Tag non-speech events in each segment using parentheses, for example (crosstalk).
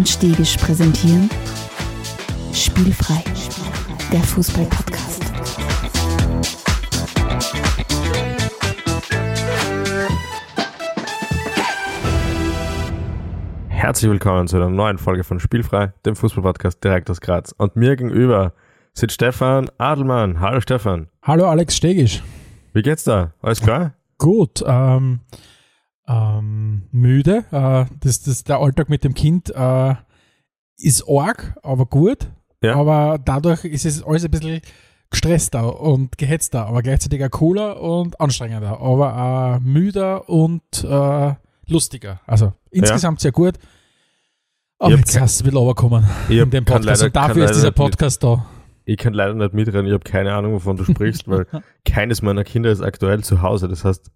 und Stegisch präsentieren Spielfrei, der Fußball-Podcast. Herzlich willkommen zu einer neuen Folge von Spielfrei, dem Fußball-Podcast direkt aus Graz. Und mir gegenüber sitzt Stefan Adelmann. Hallo Stefan. Hallo Alex Stegisch. Wie geht's da? Alles klar? Gut. Ähm, ähm, müde. Äh, das, das, der Alltag mit dem Kind äh, ist arg, aber gut. Ja. Aber dadurch ist es alles ein bisschen gestresster und gehetzter, aber gleichzeitig auch cooler und anstrengender, aber äh, müder und äh, lustiger. Also insgesamt sehr gut. Aber Ich hab jetzt ke- hast du ein bisschen runterkommen in dem Podcast. leider- und dafür ist dieser Podcast da. Ich kann leider nicht mitreden, ich habe keine Ahnung, wovon du sprichst, weil (laughs) keines meiner Kinder ist aktuell zu Hause. Das heißt,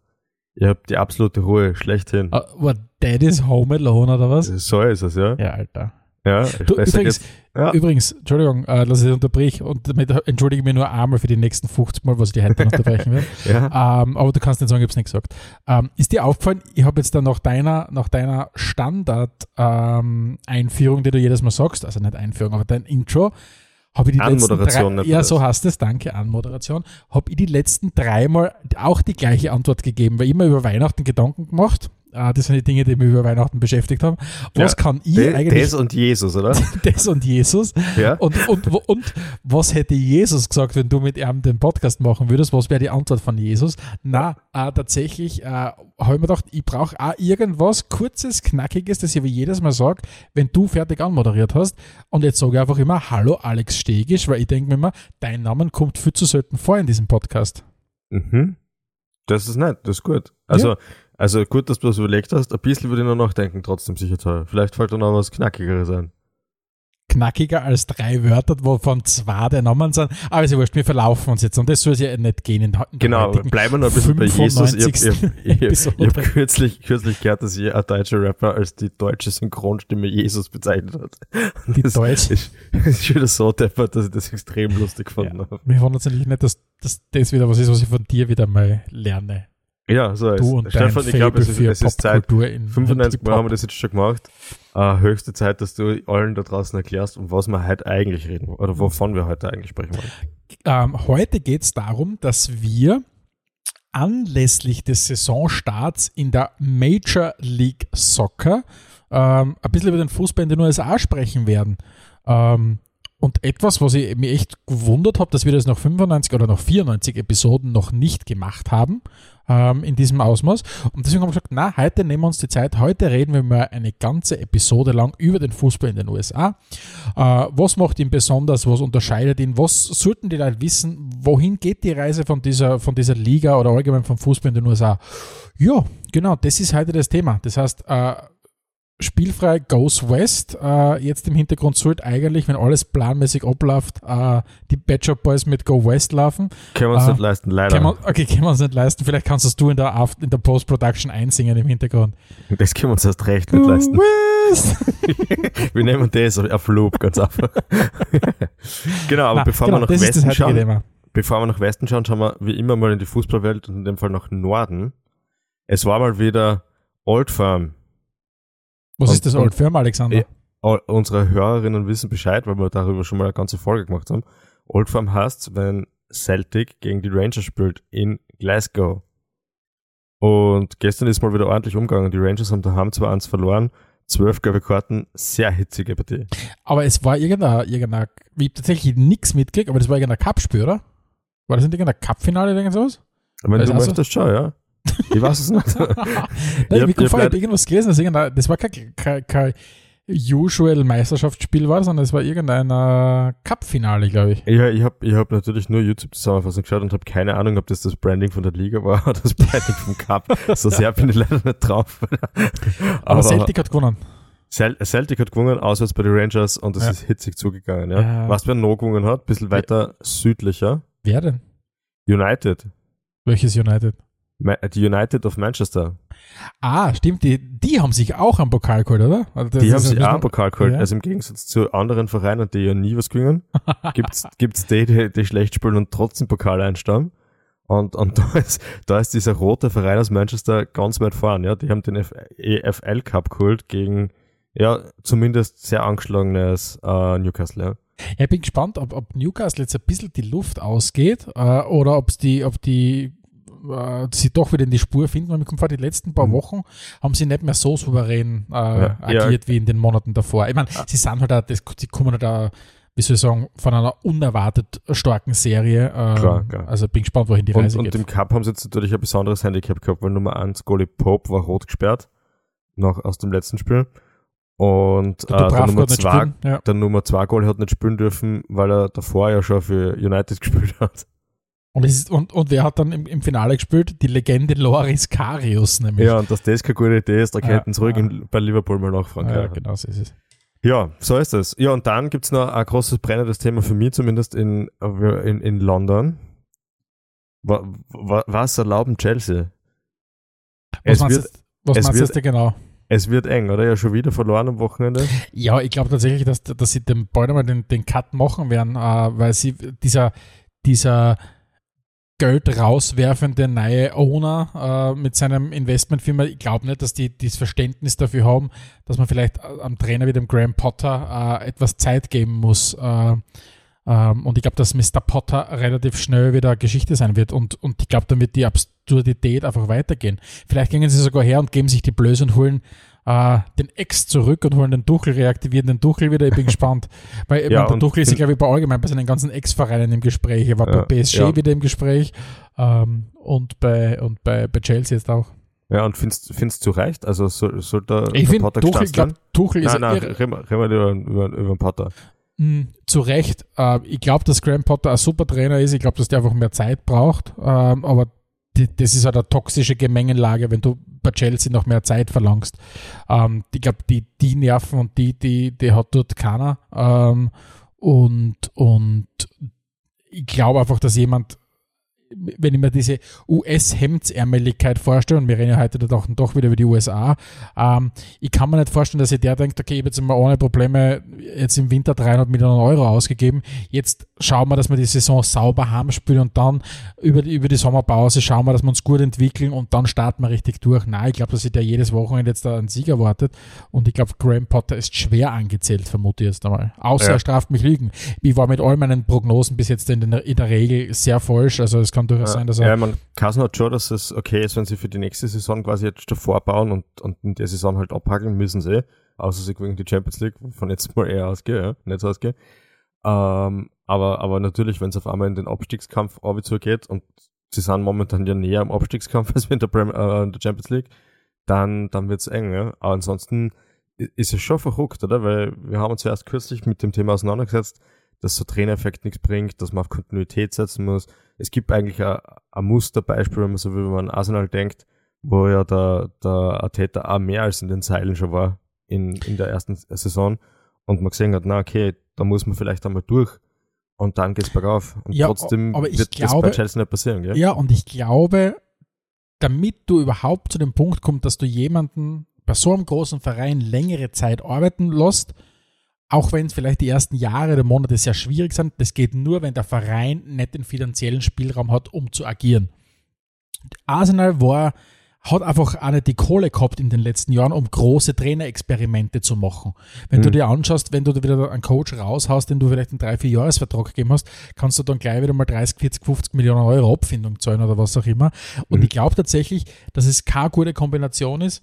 ihr habt die absolute Ruhe schlechthin. Uh, war Daddy's Home Alone oder was? So ist es, ja. Ja, Alter. Ja, Du, übrigens. Ja. übrigens, Entschuldigung, äh, dass ich unterbrich und damit entschuldige ich mich nur einmal für die nächsten 50 Mal, was ich dir heute unterbrechen werde. (laughs) Ja. Ähm, aber du kannst nicht sagen, ich habe es nicht gesagt. Ähm, ist dir aufgefallen, ich habe jetzt dann nach deiner, nach deiner Standard-Einführung, die du jedes Mal sagst, also nicht Einführung, aber dein Intro, habe ich die Anmoderation letzten drei, Ja, so heißt es, danke, Anmoderation, habe ich die letzten dreimal auch die gleiche Antwort gegeben, weil ich immer über Weihnachten Gedanken gemacht. Äh, das sind die Dinge, die mich über Weihnachten beschäftigt haben. Was Ja, kann ich De- eigentlich Des und Jesus, oder? (laughs) das und Jesus. Ja. Und, und, und was hätte Jesus gesagt, wenn du mit ihm den Podcast machen würdest? Was wäre die Antwort von Jesus? Na, äh, tatsächlich äh, habe ich mir gedacht, ich brauche auch irgendwas kurzes, knackiges, das ich wie jedes Mal sage, wenn du fertig anmoderiert hast. Und jetzt sage ich einfach immer Hallo Alex Stegisch, weil ich denke mir immer, dein Name kommt viel zu selten vor in diesem Podcast. Mhm. Das ist nett, das ist gut. Also, also gut, dass du das überlegt hast. Ein bisschen würde ich noch nachdenken, trotzdem sicher toll. Vielleicht fällt da noch was Knackigeres ein. Knackiger als drei Wörter, wovon zwei der Namen sind. Aber ist ja wurscht, wir verlaufen uns jetzt und das soll es ja nicht gehen in, in Genau, bleiben wir noch ein bisschen bei Jesus. Ich habe 95. ich hab, hab, kürzlich, kürzlich gehört, dass ein deutscher Rapper als die deutsche Synchronstimme Jesus bezeichnet hat. Die das Deutsch- Ist, ist wieder so deppert, dass ich das extrem lustig gefunden habe. Mir wundert es natürlich nicht, dass, dass das wieder was ist, was ich von dir wieder mal lerne. Ja, so ist Du und Stefan, ich glaube, es, ist- es ist Zeit. Popkultur in 95 in Mal haben wir das jetzt schon gemacht. Äh, höchste Zeit, dass du allen da draußen erklärst, um was wir heute eigentlich reden oder wovon wir heute eigentlich sprechen wollen. Ähm, heute geht es darum, dass wir anlässlich des Saisonstarts in der Major League Soccer ähm, ein bisschen über den Fußball in den USA sprechen werden. Ähm, und etwas, was ich mir echt gewundert habe, dass wir das nach 95 oder nach 94 Episoden noch nicht gemacht haben, ähm, in diesem Ausmaß. Und deswegen haben wir gesagt, na, heute nehmen wir uns die Zeit, heute reden wir mal eine ganze Episode lang über den Fußball in den USA. Äh, was macht ihn besonders? Was unterscheidet ihn? Was sollten die Leute wissen? Wohin geht die Reise von dieser, von dieser Liga oder allgemein vom Fußball in den USA? Ja, genau, das ist heute das Thema. Das heißt, äh, Spielfrei Goes West. Äh, jetzt im Hintergrund sollte eigentlich, wenn alles planmäßig abläuft, äh, die Bad Shop Boys mit Go West laufen. Können wir uns Ah, nicht leisten, leider. Können wir, okay, können wir uns nicht leisten. Vielleicht kannst das du in der, in der Post-Production einsingen im Hintergrund. das können wir uns erst recht nicht leisten. West! (laughs) Wir nehmen das auf Loop, ganz einfach. (laughs) genau, aber Na, bevor genau, wir nach Westen schauen, Thema. bevor wir nach Westen schauen, schauen wir wie immer mal in die Fußballwelt und in dem Fall nach Norden. Es war mal wieder Old Firm. Was Und- ist das Old Firm, Alexander? All- Unsere Hörerinnen wissen Bescheid, weil wir darüber schon mal eine ganze Folge gemacht haben. Old Firm heißt, wenn Celtic gegen die Rangers spielt in Glasgow. Und gestern ist mal wieder ordentlich umgegangen. Die Rangers haben daheim 2-1 verloren. Zwölf gelbe Karten, sehr hitzige Partie. Aber es war irgendein, irgendein ich habe tatsächlich nichts mitgekriegt, aber das war irgendein Cup-Spiel, oder? War das nicht irgendein Cup-Finale oder irgend sowas? Wenn Also- du möchtest, schau, ja. (laughs) (laughs) Ich weiß es nicht. Nein, habe hab irgendwas gelesen, dass irgendein, das war kein, kein, kein usual Meisterschaftsspiel war, sondern es war irgendein Cup-Finale, glaube ich. Ja, ich habe ich hab natürlich nur YouTube-Zusammenfassung geschaut und habe keine Ahnung, ob das das Branding von der Liga war (laughs) oder das Branding vom Cup. So sehr bin ich leider nicht drauf. Aber, Celtic hat gewonnen. Cel Celtic hat gewonnen, auswärts bei den Rangers und es Ja. ist hitzig zugegangen. Ja. Ja. Was wer noch gewonnen hat, bisschen weiter südlicher, Wer denn? United. Welches United? Die United of Manchester. Ah, stimmt, die, die haben sich auch am Pokal geholt, oder? Also Die haben sich auch bisschen- Pokal geholt. Ja. Also im Gegensatz zu anderen Vereinen, die ja nie was gewinnen, (laughs) gibt's gibt's die, die, die schlecht spielen und trotzdem Pokal einstammen. Und, und da, ist, da ist dieser rote Verein aus Manchester ganz weit vorn. Ja? Die haben den F EFL Cup geholt gegen Ja, zumindest sehr angeschlagenes äh, Newcastle, ja. Ich bin gespannt, ob, ob Newcastle jetzt ein bisschen die Luft ausgeht äh, oder ob's die, ob die äh, sie doch wieder in die Spur finden. Und mir kommt vor, die letzten paar Mhm. Wochen haben sie nicht mehr so souverän äh, Ja. agiert wie in den Monaten davor. Ich meine, sie sind halt auch, das, sie kommen halt auch, wie soll ich sagen, von einer unerwartet starken Serie. Äh, Klar, klar. Also bin gespannt, wohin die Und, Reise und geht. im Cup haben sie jetzt natürlich ein besonderes Handicap gehabt, weil Nummer 1 Goalie Pope war rot gesperrt, noch aus dem letzten Spiel. Und äh, Der der, Dubravka Nummer hat nicht 2 spielen, ja. der Nummer 2 Goalie hat nicht spielen dürfen, weil er davor ja schon für United (laughs) gespielt hat. Und, es ist, und, und wer hat dann im, im Finale gespielt? Die Legende Loris Karius nämlich. Ja, und dass das keine gute Idee ist, da könnten sie ruhig ja. in, bei Liverpool mal nachfragen. ja, Ja, genau so ist es. ja, so ist es. Ja, und dann gibt's noch ein großes brennendes Thema für mich zumindest in, in, in London. Wa- wa- Was erlauben Chelsea? Was Es meinst, wird, du, was es meinst du wird- jetzt genau? es wird eng, oder? Ja, schon wieder verloren am Wochenende. Ja, ich glaube tatsächlich, dass, dass sie dem bald einmal den, den Cut machen werden, äh, weil sie dieser, dieser Geld rauswerfende neue Owner äh, mit seinem Investmentfirma, ich glaube nicht, dass die das Verständnis dafür haben, dass man vielleicht äh, am Trainer wie dem Graham Potter äh, etwas Zeit geben muss. Äh, ähm, und ich glaube, dass Mr. Potter relativ schnell wieder Geschichte sein wird und, und ich glaube, dann wird die Absurdität einfach weitergehen. Vielleicht gehen sie sogar her und geben sich die Blöße und holen äh, den Ex zurück und holen den Duchel, reaktivieren den Duchel wieder. Ich bin (laughs) gespannt. Weil Ja, der Duchel ist, glaube ich, bei allgemein bei seinen ganzen Ex-Vereinen im Gespräch. Er war Ja, bei PSG ja. wieder im Gespräch ähm, und, bei, und bei, bei Chelsea jetzt auch. Ja, und findest zu Recht? Also soll, soll der, Ich der finde, Potter Tuchel, ich glaube, Tuchel ist Nein, nein, irre- reden wir, über, über, über den Potter. Mm, zu Recht. Äh, ich glaube, dass Graham Potter ein super Trainer ist. Ich glaube, dass der einfach mehr Zeit braucht. Ähm, aber das ist halt eine toxische Gemengenlage, wenn du bei Chelsea noch mehr Zeit verlangst. Ähm, ich glaube, die, die Nerven und die, die, die hat dort keiner. Ähm, und, und ich glaube einfach, dass jemand, wenn ich mir diese US-Hemdsärmeligkeit vorstelle, und wir reden ja heute doch, doch wieder über die USA, ähm, ich kann mir nicht vorstellen, dass sich der denkt, okay, ich habe jetzt mal ohne Probleme jetzt im Winter 300 Millionen Euro ausgegeben, jetzt schauen wir, dass wir die Saison sauber heimspielen und dann über die, über die Sommerpause schauen wir, dass wir uns gut entwickeln und dann starten wir richtig durch. Nein, ich glaube, dass sich der jedes Wochenende jetzt da einen Sieg erwartet und ich glaube, Graham Potter ist schwer angezählt, vermute ich jetzt einmal. Außer Ja. er straft mich Lügen. Ich war mit all meinen Prognosen bis jetzt in der, in der Regel sehr falsch, also es kann durchaus sein, dass er ja, man Kassen hat schon, dass es okay ist, wenn sie für die nächste Saison quasi jetzt schon vorbauen und, und in der Saison halt abhakeln müssen sie, außer sie gewinnen die Champions League, von jetzt mal eher ausgehe, ja, nicht so ausgehe. Ähm, aber, aber natürlich, wenn es auf einmal in den Abstiegskampf geht und sie sind momentan ja näher am Abstiegskampf (laughs) als wir in der, Prem äh, in der Champions League, dann, dann wird's eng, ja. Aber ansonsten ist es schon verrückt, oder? Weil wir haben uns ja erst kürzlich mit dem Thema auseinandergesetzt, dass so Trainereffekt nichts bringt, dass man auf Kontinuität setzen muss. Es gibt eigentlich ein, ein Musterbeispiel, wenn man so will, wenn man an Arsenal denkt, wo ja der, der Arteta auch mehr als in den Zeilen schon war in, in der ersten Saison und man gesehen hat, na okay, da muss man vielleicht einmal durch und dann geht's bergauf. Und Ja, trotzdem wird das glaube- bei Chelsea nicht passieren, gell? Ja, und ich glaube, damit du überhaupt zu dem Punkt kommst, dass du jemanden bei so einem großen Verein längere Zeit arbeiten lässt, auch wenn es vielleicht die ersten Jahre oder Monate sehr schwierig sind, das geht nur, wenn der Verein nicht den finanziellen Spielraum hat, um zu agieren. Arsenal war, hat einfach auch nicht die Kohle gehabt in den letzten Jahren, um große Trainerexperimente zu machen. Wenn du Mhm. dir anschaust, wenn du wieder einen Coach raushaust, den du vielleicht einen 3-4-Jahres-Vertrag gegeben hast, kannst du dann gleich wieder mal 30, 40, 50 Millionen Euro Abfindung zahlen oder was auch immer. Und Mhm. ich glaube tatsächlich, dass es keine gute Kombination ist,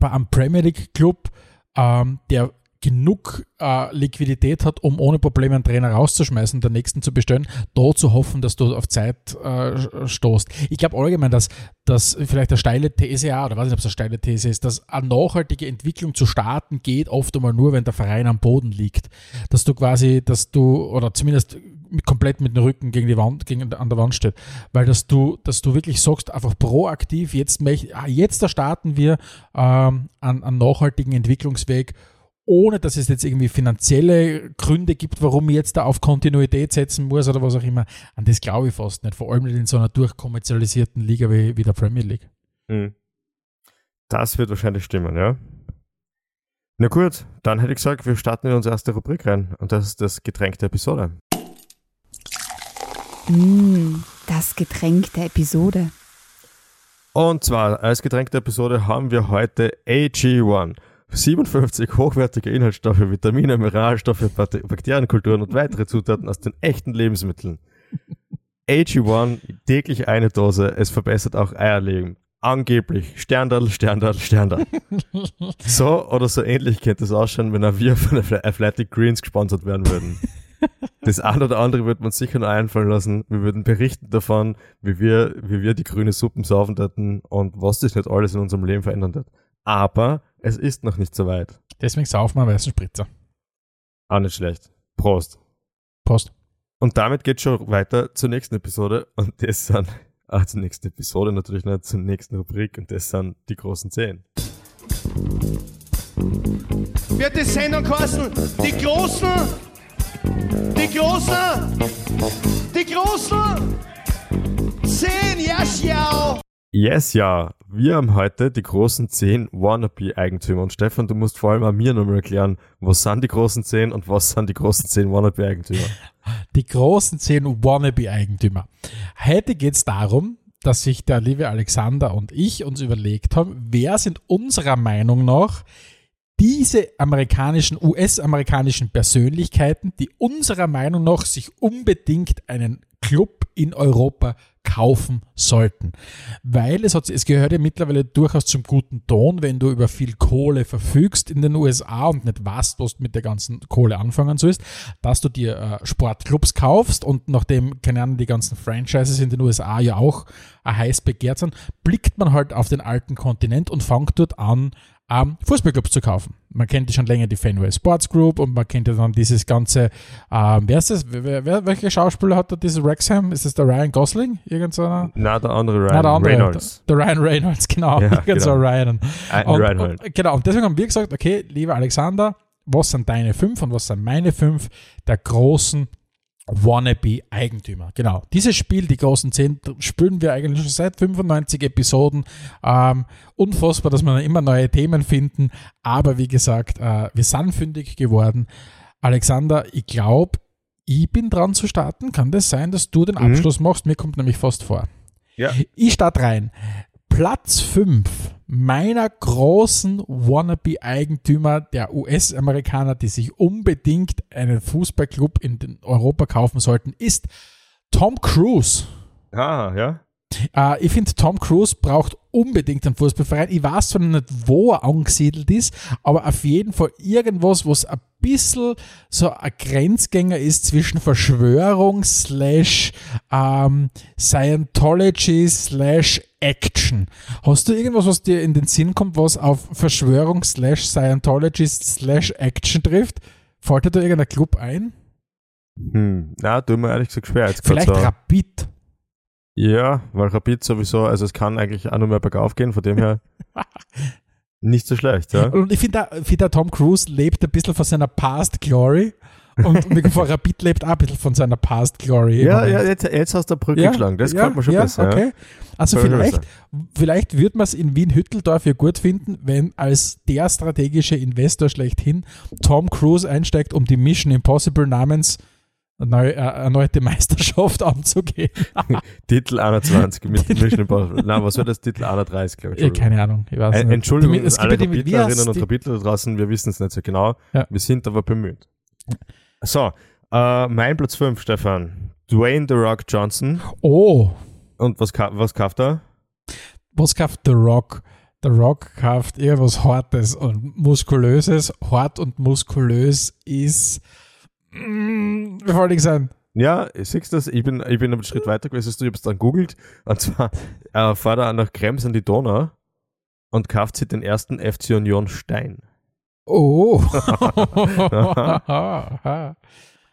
bei einem Premier League Club, ähm, der genug äh, Liquidität hat, um ohne Probleme einen Trainer rauszuschmeißen, den nächsten zu bestellen, da zu hoffen, dass du auf Zeit äh, stoßt. Ich glaube allgemein, dass, dass vielleicht eine steile These auch, oder weiß nicht, ob es eine steile These ist, dass eine nachhaltige Entwicklung zu starten geht oft einmal nur, wenn der Verein am Boden liegt. Dass du quasi, dass du, oder zumindest komplett mit dem Rücken gegen die Wand, gegen, an der Wand steht. Weil dass du, dass du wirklich sagst, einfach proaktiv, jetzt, ah, jetzt starten wir ähm, an, an nachhaltigen Entwicklungsweg, ohne dass es jetzt irgendwie finanzielle Gründe gibt, warum ich jetzt da auf Kontinuität setzen muss oder was auch immer. An das glaube ich fast nicht. Vor allem nicht in so einer durchkommerzialisierten Liga wie, wie der Premier League. Mhm. Das wird wahrscheinlich stimmen, ja. Na gut, dann hätte ich gesagt, wir starten in unsere erste Rubrik rein und das ist das Getränk der Episode. Mm, das Getränk der Episode. Und zwar als Getränk der Episode haben wir heute AG1. 57 hochwertige Inhaltsstoffe, Vitamine, Mineralstoffe, Bakterienkulturen und weitere Zutaten aus den echten Lebensmitteln. AG1, täglich eine Dose, es verbessert auch Eierlegen. Angeblich. Sterndal, Sterndal, Sterndal. (laughs) so oder so ähnlich könnte es ausschauen, wenn auch wir von Athletic Greens gesponsert werden würden. Das eine oder andere wird man sicher noch einfallen lassen. Wir würden berichten davon, wie wir, wie wir die grüne Suppen saufen hätten und was das nicht alles in unserem Leben verändern wird. Aber es ist noch nicht so weit. Deswegen saufen wir einen weißen Spritzer. Auch nicht schlecht. Prost. Prost. Und damit geht schon weiter zur nächsten Episode. Und das sind, ah, zur nächsten Episode natürlich nicht, zur nächsten Rubrik. Und das sind die großen Zehn. wird die Sendung kosten. Die Großen, die Großen, die Großen. Zehn, ja, schau. Yes, ja. Wir haben heute die großen zehn Wannabe-Eigentümer. Und Stefan, du musst vor allem auch mir nochmal erklären, was sind die großen zehn und was sind die großen zehn Wannabe-Eigentümer. Die großen zehn Wannabe-Eigentümer. Heute geht es darum, dass sich der liebe Alexander und ich uns überlegt haben, wer sind unserer Meinung nach diese amerikanischen, US-amerikanischen Persönlichkeiten, die unserer Meinung nach sich unbedingt einen Club in Europa kaufen sollten. Weil es, hat, es gehört ja mittlerweile durchaus zum guten Ton, wenn du über viel Kohle verfügst in den USA und nicht weißt, was du mit der ganzen Kohle anfangen sollst, dass du dir äh, Sportclubs kaufst und nachdem, keine Ahnung, die ganzen Franchises in den USA ja auch äh, heiß begehrt sind, blickt man halt auf den alten Kontinent und fängt dort an, ähm, Fußballclubs zu kaufen. Man kennt ja schon länger die Fenway Sports Group und man kennt ja dann dieses ganze, ähm, wer ist das? Wer, wer, welcher Schauspieler hat da dieses Wrexham? Ist das der Ryan Gosling? Irgend so einer? Na, der andere Ryan Nein, der andere, Reynolds. Der, der Ryan Reynolds, genau. Ja, (laughs) Irgend so genau. Ryan. Ein Und, Ryan und, genau, und deswegen haben wir gesagt, okay, lieber Alexander, was sind deine fünf und was sind meine fünf der großen Wannabe-Eigentümer? Genau, dieses Spiel, die großen zehn, spielen wir eigentlich schon seit 95 Episoden. Ähm, unfassbar, dass wir immer neue Themen finden, aber wie gesagt, äh, wir sind fündig geworden. Alexander, ich glaube, ich bin dran zu starten. Kann das sein, dass du den Mhm. Abschluss machst? Mir kommt nämlich fast vor. Ja. Ich starte rein. Platz 5 meiner großen Wannabe-Eigentümer der US-Amerikaner, die sich unbedingt einen Fußballclub in Europa kaufen sollten, ist Tom Cruise. Ah, ja. Äh, ich finde, Tom Cruise braucht unbedingt einen Fußballverein. Ich weiß zwar nicht, wo er angesiedelt ist, aber auf jeden Fall irgendwas, was ein bisschen so ein Grenzgänger ist zwischen Verschwörung slash ähm, Scientology slash Action. Hast du irgendwas, was dir in den Sinn kommt, was auf Verschwörung slash Scientology slash Action trifft? Fällt dir da irgendein Club ein? Hm. Na, tut mir ehrlich gesagt schwer. Jetzt Vielleicht so. Rapid. Ja, weil Rapid sowieso, also es kann eigentlich auch nur mehr bergauf gehen, von dem her (laughs) nicht so schlecht, ja. Und ich finde, find der Tom Cruise lebt ein bisschen von seiner Past Glory. Und (laughs) mir vor Rapid lebt auch ein bisschen von seiner Past Glory. Ja, ja, jetzt, jetzt hast du eine Brücke Ja, geschlagen, das ja, gefällt mir schon ja, besser. Okay. Also vielleicht, besser. vielleicht würde man es in Wien-Hütteldorf ja gut finden, wenn als der strategische Investor schlechthin Tom Cruise einsteigt, um die Mission Impossible namens neu, äh, erneute Meisterschaft (laughs) anzugehen. (laughs) Titel 21 mit Mission Impossible. Nein, was war das? Titel 31, glaube ich. Ja, keine Ahnung. Ich weiß Äh, nicht. Entschuldigung, Die- es gibt alle die, heißt und da draußen, wir wissen es nicht so genau. Ja. Wir sind aber bemüht. So, äh, mein Platz 5, Stefan. Dwayne The Rock Johnson. Oh, Und was, was kauft er? was kauft The Rock? The Rock kauft irgendwas Hartes und Muskulöses. Hart und muskulös ist. Mm, wie wollte ich sagen? Ja, siehst du das? Ich bin, ich bin einen Schritt weiter gewesen als du. Es dann googelt. Und zwar äh, fährt er nach Krems an die Donau und kauft sich den ersten FC Union Stein. Oh. (laughs)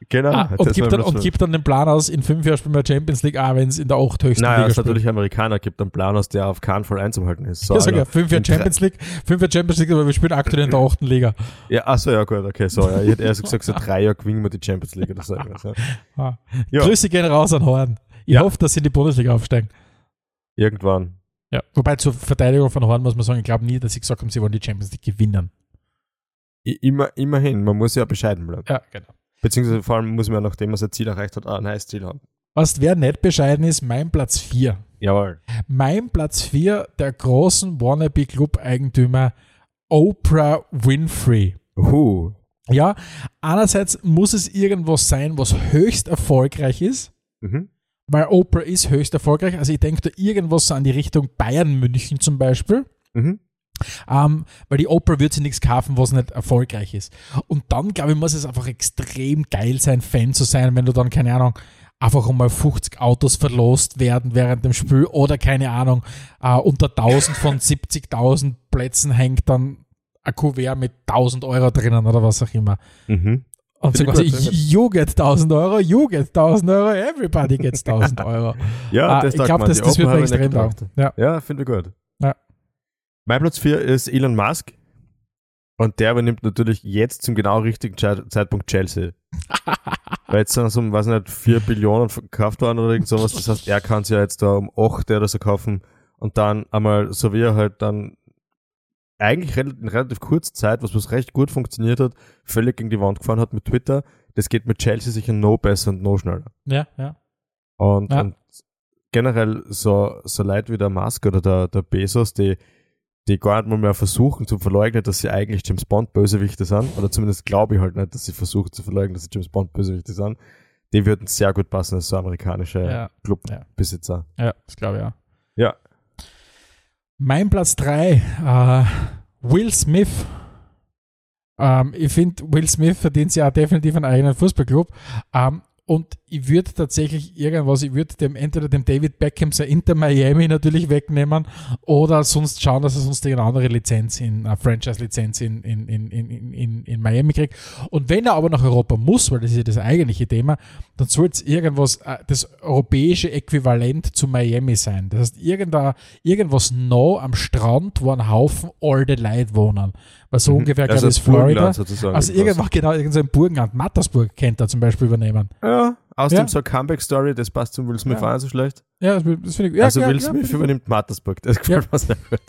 Genau. ah, und, gibt dann, und gibt dann den Plan aus, in fünf Jahren spielen wir Champions League, auch wenn es in der achthöchsten Naja, Liga ist natürlich Amerikaner, gibt einen Plan aus, der auf keinen Fall einzuhalten ist. So, Ja, sag ja, Alter. fünf Jahre Champions League, fünf Jahre Champions League, aber wir spielen aktuell in der achten Liga. Ja, achso, ja, gut, okay, so, ja. Ich hätte erst gesagt, so drei Jahre gewinnen wir die Champions League oder so. ja. Ah. Ja. Grüße gehen raus an Horn. Ich Ja. hoffe, dass sie in die Bundesliga aufsteigen. Irgendwann. Ja. Wobei zur Verteidigung von Horn muss man sagen, ich glaube nie, dass sie gesagt haben, sie wollen die Champions League gewinnen. Immer, immerhin, man muss ja bescheiden bleiben. Ja, genau. Beziehungsweise vor allem muss man, nachdem man sein Ziel erreicht hat, auch ein neues Ziel haben. Was wer nicht bescheiden ist, mein Platz 4. Jawohl. Mein Platz 4 der großen Wannabe-Club-Eigentümer Oprah Winfrey. Uh. Ja, einerseits muss es irgendwas sein, was höchst erfolgreich ist, Mhm. weil Oprah ist höchst erfolgreich. Also ich denke da irgendwas so an die Richtung Bayern München zum Beispiel. Mhm. Ähm, weil die Oprah wird sich nichts kaufen, was nicht erfolgreich ist. Und dann, glaube ich, muss es einfach extrem geil sein, Fan zu sein, wenn du dann, keine Ahnung, einfach einmal 50 Autos verlost werden während dem Spiel oder, keine Ahnung, äh, unter 1000 von 70.000 Plätzen hängt dann ein Kuvert mit 1000 Euro drinnen oder was auch immer. Mhm. Und so quasi, you get 1000 Euro, you get 1000 Euro, everybody gets 1000 (laughs) Euro. Ja, das ich glaube, das, das wird mir extrem taugen. Ja. Ja, finde ich gut. Ja. Mein Platz 4 ist Elon Musk. Und der übernimmt natürlich jetzt zum genau richtigen Ze- Zeitpunkt Chelsea. (laughs) Weil jetzt sind so, um, weiß nicht, 4 Billionen verkauft worden oder irgend sowas. Das heißt, er kann es ja jetzt da um 8 oder so kaufen und dann einmal, so wie er halt dann eigentlich in relativ kurzer Zeit, was was recht gut funktioniert hat, völlig gegen die Wand gefahren hat mit Twitter. Das geht mit Chelsea sicher no besser und no schneller. ja, ja. Und, Ja. und generell so, so Leute wie der Musk oder der, der Bezos, die, die gar nicht mal mehr versuchen zu verleugnen, dass sie eigentlich James Bond Bösewichte sind, oder zumindest glaube ich halt nicht, dass sie versuchen zu verleugnen, dass sie James Bond Bösewichte sind, die würden sehr gut passen als so amerikanische Ja. Clubbesitzer. Ja, das glaube ich auch. Ja. Mein Platz 3, äh, Will Smith. Ähm, ich finde, Will Smith verdient ja auch definitiv einen eigenen Fußballclub. Ähm, und ich würde tatsächlich irgendwas, ich würde dem entweder dem David Beckham sein Inter Miami natürlich wegnehmen oder sonst schauen, dass er sonst eine andere Lizenz in, eine Franchise-Lizenz in, in, in, in, in, Miami kriegt. Und wenn er aber nach Europa muss, weil das ist ja das eigentliche Thema, dann soll es irgendwas, äh, das europäische Äquivalent zu Miami sein. Das heißt, irgendwas nah am Strand, wo ein Haufen alte Leute wohnen. Weil so ungefähr, glaube also ich, ist Florida. Sozusagen. Also irgendwann, genau, irgend so ein Burgenland, Mattersburg kennt er zum Beispiel übernehmen. Ja, aus Ja. dem so eine Comeback-Story, das passt zum Will Smith Ja. so schlecht. Ja, das, das finde ich, ja, also ja, Will ja, Smith übernimmt Mattersburg, das gefällt mir sehr gut.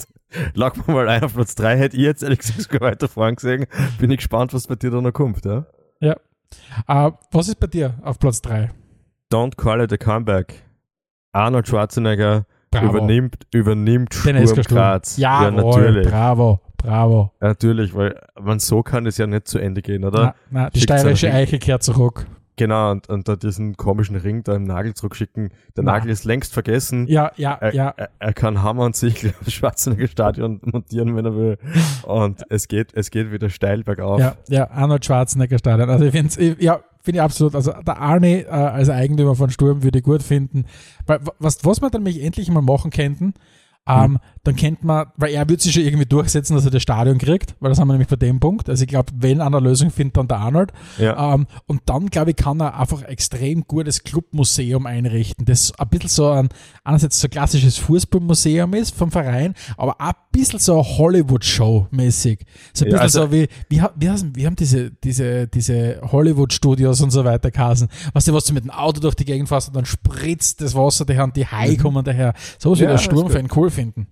Lag mir mal ein auf Platz 3, hätte ich jetzt ehrlich gesagt sogar weiter vorn gesehen. Bin ich gespannt, was bei dir da noch kommt, ja? Äh, was ist bei dir auf Platz 3? Don't call it a comeback. Arnold Schwarzenegger übernimmt, übernimmt SK Sturm Sturm. Graz. Ja, ja, natürlich. bravo, bravo. Ja, natürlich, weil man so kann es ja nicht zu Ende gehen, oder? Na, na, die steirische. Eiche kehrt zurück. Genau, und, und da diesen komischen Ring da im Nagel zurückschicken. Der Na. Nagel ist längst vergessen. Ja, ja, Er, ja. er, er kann Hammer und Siegel aufs Schwarzenegger Stadion montieren, wenn er will. Und es geht, es geht wieder steil bergauf. Ja, ja, Arnold Schwarzenegger Stadion. Also ich finde es, ja, finde ich absolut. Also der Arne äh, als Eigentümer von Sturm würde ich gut finden. Weil, wa- was, was wir dann nämlich endlich mal machen könnten, ähm, dann kennt man, weil er wird sich schon irgendwie durchsetzen, dass er das Stadion kriegt, weil das haben wir nämlich bei dem Punkt. Also ich glaube, wenn einer eine Lösung findet, dann der Arnold. Ja. Ähm, und dann, glaube ich, kann er einfach ein extrem gutes Clubmuseum einrichten, das ein bisschen so ein, einerseits so ein klassisches Fußballmuseum ist vom Verein, aber auch ein bisschen so Hollywood-Show-mäßig. So ein Ja, bisschen also- so wie, wie, wie, heißen, wie haben diese, diese, diese Hollywood-Studios und so weiter geheißen. Weißt du, was du mit dem Auto durch die Gegend fährst und dann spritzt das Wasser daher und die Haie kommen daher. So was Ja, würde der Sturmfan cool finden.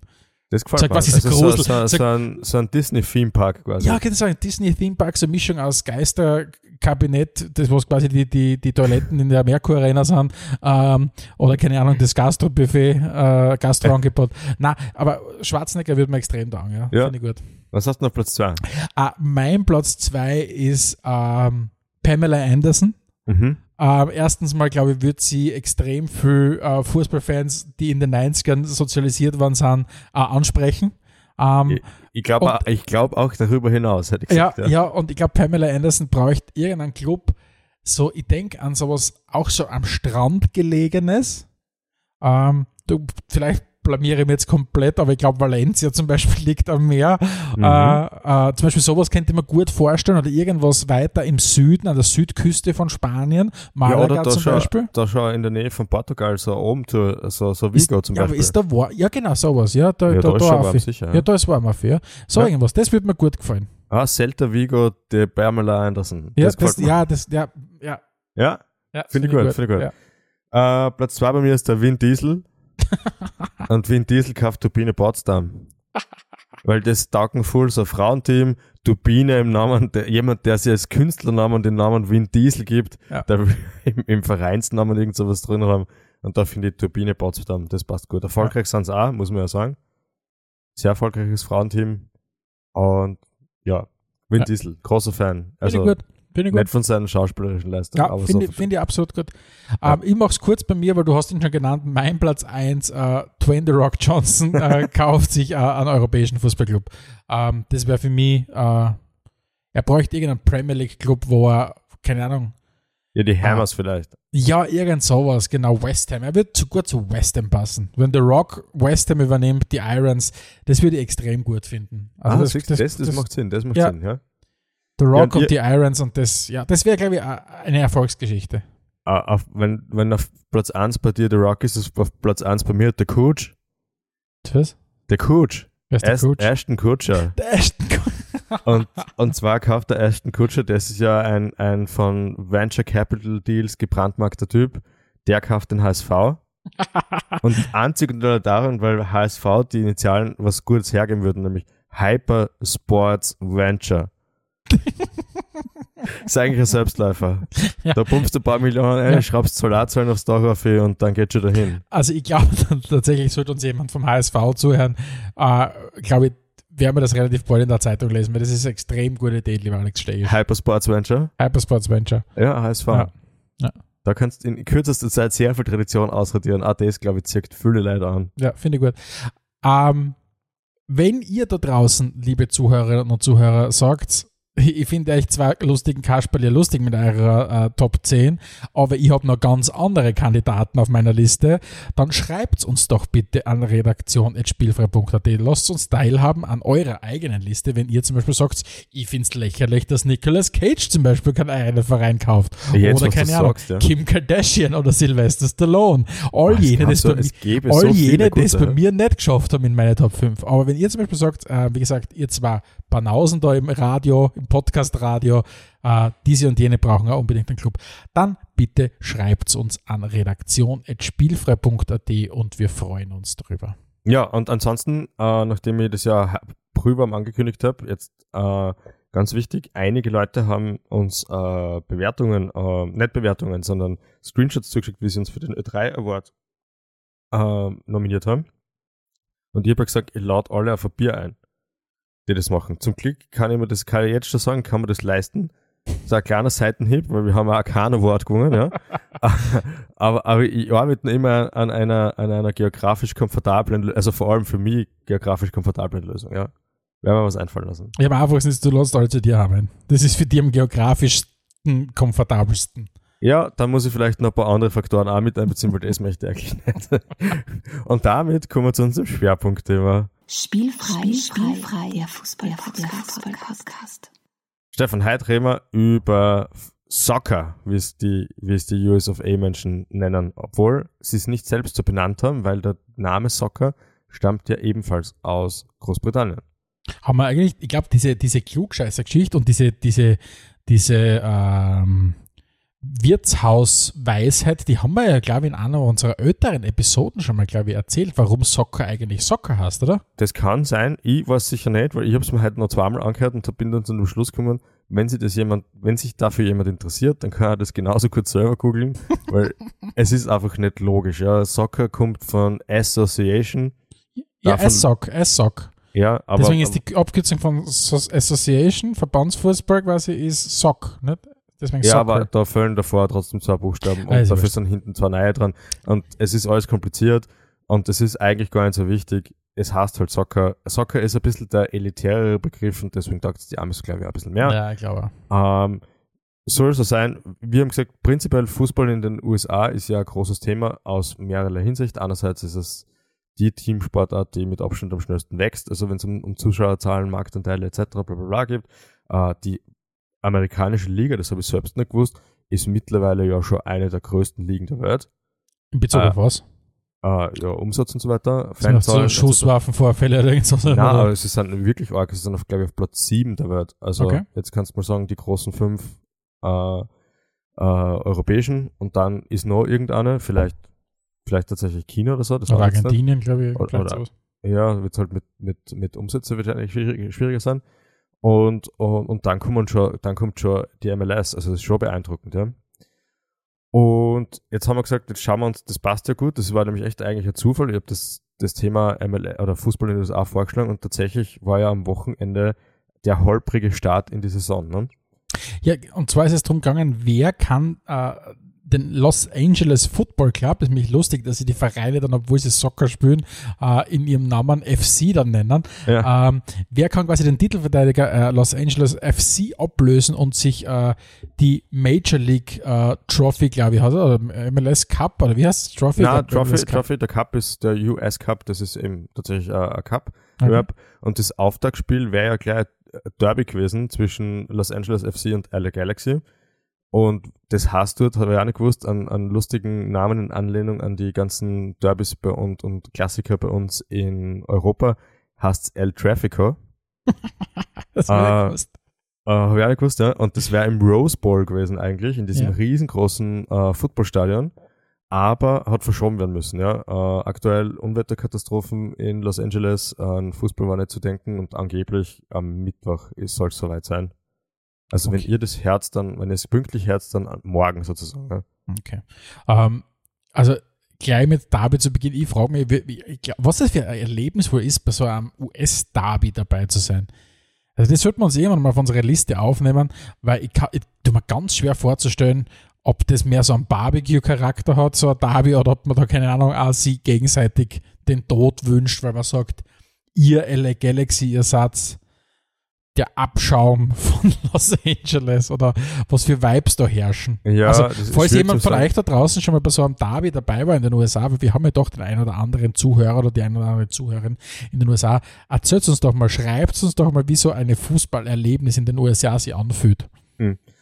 Das gefällt So mir. quasi so Also so, Grusel- so, so- so, ein, so ein Disney-Theme-Park quasi. Ja, kann ich sagen, Disney Theme Park, so eine Mischung aus Geisterkabinett, das was quasi die, die, die Toiletten in der Merkur Arena sind, ähm, oder keine Ahnung, das Gastrobuffet, äh, Gastroangebot. (laughs) Na, aber Schwarzenegger würde mir extrem taugen, ja. Ja. Finde ich gut. Was hast du noch Platz 2? Ah, mein Platz zwei ist ähm, Pamela Anderson. Mhm. Ähm, erstens mal, glaube ich, wird sie extrem viel äh, Fußballfans, die in den 90ern sozialisiert worden sind, äh, ansprechen. Ähm, Ich, glaube ich glaub auch darüber hinaus, hätte ich Ja, gesagt. ja, und ich glaube, Pamela Anderson braucht irgendeinen Club, so, ich denke an sowas auch so am Strand gelegenes. Ähm, du, vielleicht blamiere ich mich jetzt komplett, aber ich glaube, Valencia zum Beispiel (laughs) liegt am Meer. Mhm. Äh, äh, zum Beispiel sowas könnte ich mir gut vorstellen oder irgendwas weiter im Süden, an der Südküste von Spanien, Ja, Malaga oder da zum schon, Beispiel. da schon in der Nähe von Portugal, so oben, zu, so, so Vigo zum ja, aber Beispiel. ist da war, ja genau, sowas, ja, da, ja, da, da ist da, warm, sicher. ja. Ja. da ist warm auf, ja. So Ja. irgendwas, das würde mir gut gefallen. Ah, Celta Vigo, die Pamela Anderson. Ja, das das, ja, das, ja, ja, ja, ja. Finde ich gut, finde ich gut. Ja. Äh, Platz 2 bei mir ist der Vin Diesel. (laughs) und Vin Diesel kauft Turbine Potsdam. (laughs) Weil das taugen voll so ein Frauenteam, Turbine im Namen, der, jemand, der sich als Künstlernamen den Namen Vin Diesel gibt, Ja. der (laughs) im, im Vereinsnamen irgend sowas drin haben. Und da finde ich Turbine Potsdam, das passt gut. Erfolgreich sind sie auch, muss man ja sagen. Sehr erfolgreiches Frauenteam. Und ja, Vin Ja. Diesel, großer Fan. Also. Finde nicht von seinen schauspielerischen Leistungen, Ja, finde so. find ich absolut gut. Ähm, ich mache es kurz bei mir, weil du hast ihn schon genannt. Mein Platz 1, äh, Dwayne The Rock Johnson, (laughs) äh, kauft sich äh, einen europäischen Fußballclub. Ähm, das wäre für mich, äh, er bräuchte irgendeinen Premier League Club, wo er, keine Ahnung, ja, die Hammers vielleicht. ja, irgend sowas, genau, West Ham. Er wird zu gut zu West Ham passen. Wenn The Rock West Ham übernimmt, die Irons, das würde ich extrem gut finden. ah, Also das, das, das, macht Sinn, das macht ja. Sinn, ja. The Rock Ja, und die Irons und das, ja, das wäre, glaube ich, eine Erfolgsgeschichte. Auf, wenn, wenn auf Platz 1 bei dir der Rock ist, ist auf Platz 1 bei mir der Coach. Was? Der Coach. Wer ist der Ast- Coach? Ashton Kutcher. (laughs) Der Ashton Und, und zwar kauft der Ashton Kutcher, das ist ja ein, ein von Venture Capital Deals gebrandmarkter Typ, der kauft den HSV. (laughs) und einzig und daran, weil HSV die Initialen was Gutes hergeben würden, nämlich Hyper Sports Venture. (laughs) ist eigentlich ein Selbstläufer. (laughs) Ja. Da pumpst du ein paar Millionen ein, Ja. schraubst Solarzellen aufs Dach auf und dann geht's schon dahin. Also ich glaube (laughs) tatsächlich, sollte uns jemand vom HSV zuhören, äh, glaube ich, werden wir das relativ bald in der Zeitung lesen, weil das ist eine extrem gute Idee, lieber Alex Stegisch. Hyper Sports Venture? Hypersports Venture. Ja, HSV. Ja. Ja. Da kannst du in kürzester Zeit sehr viel Tradition ausradieren. Auch das, glaube ich, zirkt viele Leute an. Ja, finde ich gut. Ähm, wenn ihr da draußen, liebe Zuhörerinnen und Zuhörer, sagt, ich finde euch zwei lustigen Kasperl ja lustig mit eurer äh, Top 10, aber ich habe noch ganz andere Kandidaten auf meiner Liste, dann schreibt uns doch bitte an redaktion.spielfrei.at. Lasst uns teilhaben an eurer eigenen Liste, wenn ihr zum Beispiel sagt, ich finde es lächerlich, dass Nicolas Cage zum Beispiel keinen eigenen Verein kauft. Jetzt, oder keine Ahnung, sagst, ja. Kim Kardashian oder Sylvester Stallone. All es jene, das so- bei all so jene, viele die es gute, bei ja. mir nicht geschafft haben in meine Top 5. Aber wenn ihr zum Beispiel sagt, äh, wie gesagt, ihr zwei Banausen da im Radio, im Podcast-Radio, äh, diese und jene brauchen auch unbedingt einen Club, dann bitte schreibt uns an redaktion.spielfrei.at und wir freuen uns drüber. Ja, und ansonsten, äh, nachdem ich das ja prüfwarm angekündigt habe, jetzt äh, ganz wichtig, einige Leute haben uns äh, Bewertungen, äh, nicht Bewertungen, sondern Screenshots zugeschickt, wie sie uns für den Ö3 Award äh, nominiert haben. Und ich habe gesagt, ich lade alle auf ein Bier ein, die das machen. Zum Glück kann ich mir das, kann ich jetzt schon sagen, kann man das leisten. So ein kleiner Seitenhieb, weil wir haben auch kein Award gewonnen, ja. (laughs) aber, aber ich arbeite immer an einer, an einer geografisch komfortablen, also vor allem für mich geografisch komfortablen Lösung, ja. Werden wir was einfallen lassen. Ich habe einfach gesagt, du lässt alle zu dir haben. Das ist für dich am geografischsten, komfortabelsten. Ja, da muss ich vielleicht noch ein paar andere Faktoren auch mit einbeziehen, weil das möchte ich eigentlich nicht. (laughs) Und damit kommen wir zu unserem Schwerpunktthema. Spielfrei, spielfrei, der Fußball-Podcast. Stefan, heute reden wir über Soccer, wie es die, wie es die US of A Menschen nennen, obwohl sie es nicht selbst so benannt haben, weil der Name Soccer stammt ja ebenfalls aus Großbritannien. Haben wir eigentlich, ich glaube, diese, diese Klugscheißer-Geschichte und diese, diese, diese ähm, Wirtshausweisheit, die haben wir ja, glaube ich, in einer unserer älteren Episoden schon mal, glaube ich, erzählt, warum Soccer eigentlich Soccer heißt, oder? Das kann sein, ich weiß sicher nicht, weil ich habe es mir heute noch zweimal angehört und bin dann zu dem Schluss gekommen, wenn sich das jemand, wenn sich dafür jemand interessiert, dann kann er das genauso kurz selber googeln, (laughs) weil es ist einfach nicht logisch. Ja. Soccer kommt von Association, Ja, SOC, SOC. ja, aber Deswegen ist die Abkürzung von So- Association, Verbandsfußball quasi, ist SOC, nicht? Deswegen ja, Soccer. aber da fehlen davor trotzdem zwei Buchstaben und ist dafür sind hinten zwei neue dran und es ist alles kompliziert und es ist eigentlich gar nicht so wichtig. Es heißt halt Soccer. Soccer ist ein bisschen der elitäre Begriff und deswegen taugt es die Amis, glaube ich, ein bisschen mehr. ja, ich glaube. Ähm, soll so sein. Wir haben gesagt, prinzipiell Fußball in den USA ist ja ein großes Thema aus mehrerlei Hinsicht. Einerseits ist es die Teamsportart, die mit Abstand am schnellsten wächst. Also wenn es um, um Zuschauerzahlen, Marktanteile etc. bla bla bla geht. Äh, die amerikanische Liga, das habe ich selbst nicht gewusst, ist mittlerweile ja schon eine der größten Ligen der Welt. In Bezug Ah, auf was? Äh, ja, Umsatz und so weiter. Sind so Fanzahlen, Schusswaffenvorfälle oder irgend so? Nein, aber sie sind wirklich arg. Sie sind, auf, glaube ich, auf Platz 7 der Welt. Also Okay. jetzt kannst du mal sagen, die großen fünf äh, äh, europäischen und dann ist noch irgendeine, vielleicht, vielleicht tatsächlich China oder so. Das Oder. Argentinien, glaube ich. Oder- oder-. Ja, wird halt mit, mit, mit Umsätze wahrscheinlich schwierig, schwieriger sein. Und, und, und dann kommen schon, dann kommt schon die MLS. Also das ist schon beeindruckend, ja. Und jetzt haben wir gesagt, jetzt schauen wir uns, das passt ja gut. Das war nämlich echt eigentlich ein Zufall. Ich habe das, das Thema ML oder Fußball in den USA vorgeschlagen und tatsächlich war ja am Wochenende der holprige Start in die Saison. Ne? Ja, und zwar ist es darum gegangen, wer kann äh, den Los Angeles Football Club, ist mich lustig, dass sie die Vereine dann, obwohl sie Soccer spielen, äh, in ihrem Namen FC dann nennen. Ja. Ähm, wer kann quasi den Titelverteidiger äh, Los Angeles FC ablösen und sich äh, die Major League Trophy, glaube ich, hat er, oder MLS Cup, oder wie heißt es? Trophy? Na, Trophy, Cup. Trophy, der Cup ist der US Cup, das ist eben tatsächlich ein Cup. Okay. Und das Auftaktspiel wäre ja gleich Derby gewesen zwischen Los Angeles FC und LA Galaxy. Und das heißt dort, habe ich auch nicht gewusst, an, an lustigen Namen in Anlehnung an die ganzen Derbys bei und, und Klassiker bei uns in Europa, heißt El Trafico. (laughs) Das hab ich Ah, nicht gewusst. Äh, habe ich auch nicht gewusst, ja. Und das wäre im Rose Bowl gewesen eigentlich, in diesem Ja. riesengroßen äh, Footballstadion. Aber hat verschoben werden müssen, ja. Äh, aktuell Unwetterkatastrophen in Los Angeles, an Fußball war nicht zu denken und angeblich am Mittwoch soll es soweit sein. Also Okay. wenn ihr das Herz dann, wenn ihr es pünktlich herzt, dann morgen sozusagen. Okay. Ähm, also gleich mit Derby zu Beginn, ich frage mich, was das für ein Erlebnis wohl ist, bei so einem US-Derby dabei zu sein. Also das sollten wir uns irgendwann mal auf unsere Liste aufnehmen, weil ich, kann, ich tue mir ganz schwer vorzustellen, ob das mehr so einen Barbecue-Charakter hat, so ein Derby, oder ob man da, keine Ahnung, auch sie gegenseitig den Tod wünscht, weil man sagt, ihr LA Galaxy, ihr seid der Abschaum von (laughs) Los Angeles oder was für Vibes da herrschen. Ja, also, falls jemand von euch da draußen schon mal bei so einem Derby dabei war in den USA, weil wir haben ja doch den einen oder anderen Zuhörer oder die eine oder andere Zuhörerin in den USA, erzählt uns doch mal, schreibt uns doch mal, wie so eine Fußballerlebnis in den USA sich anfühlt.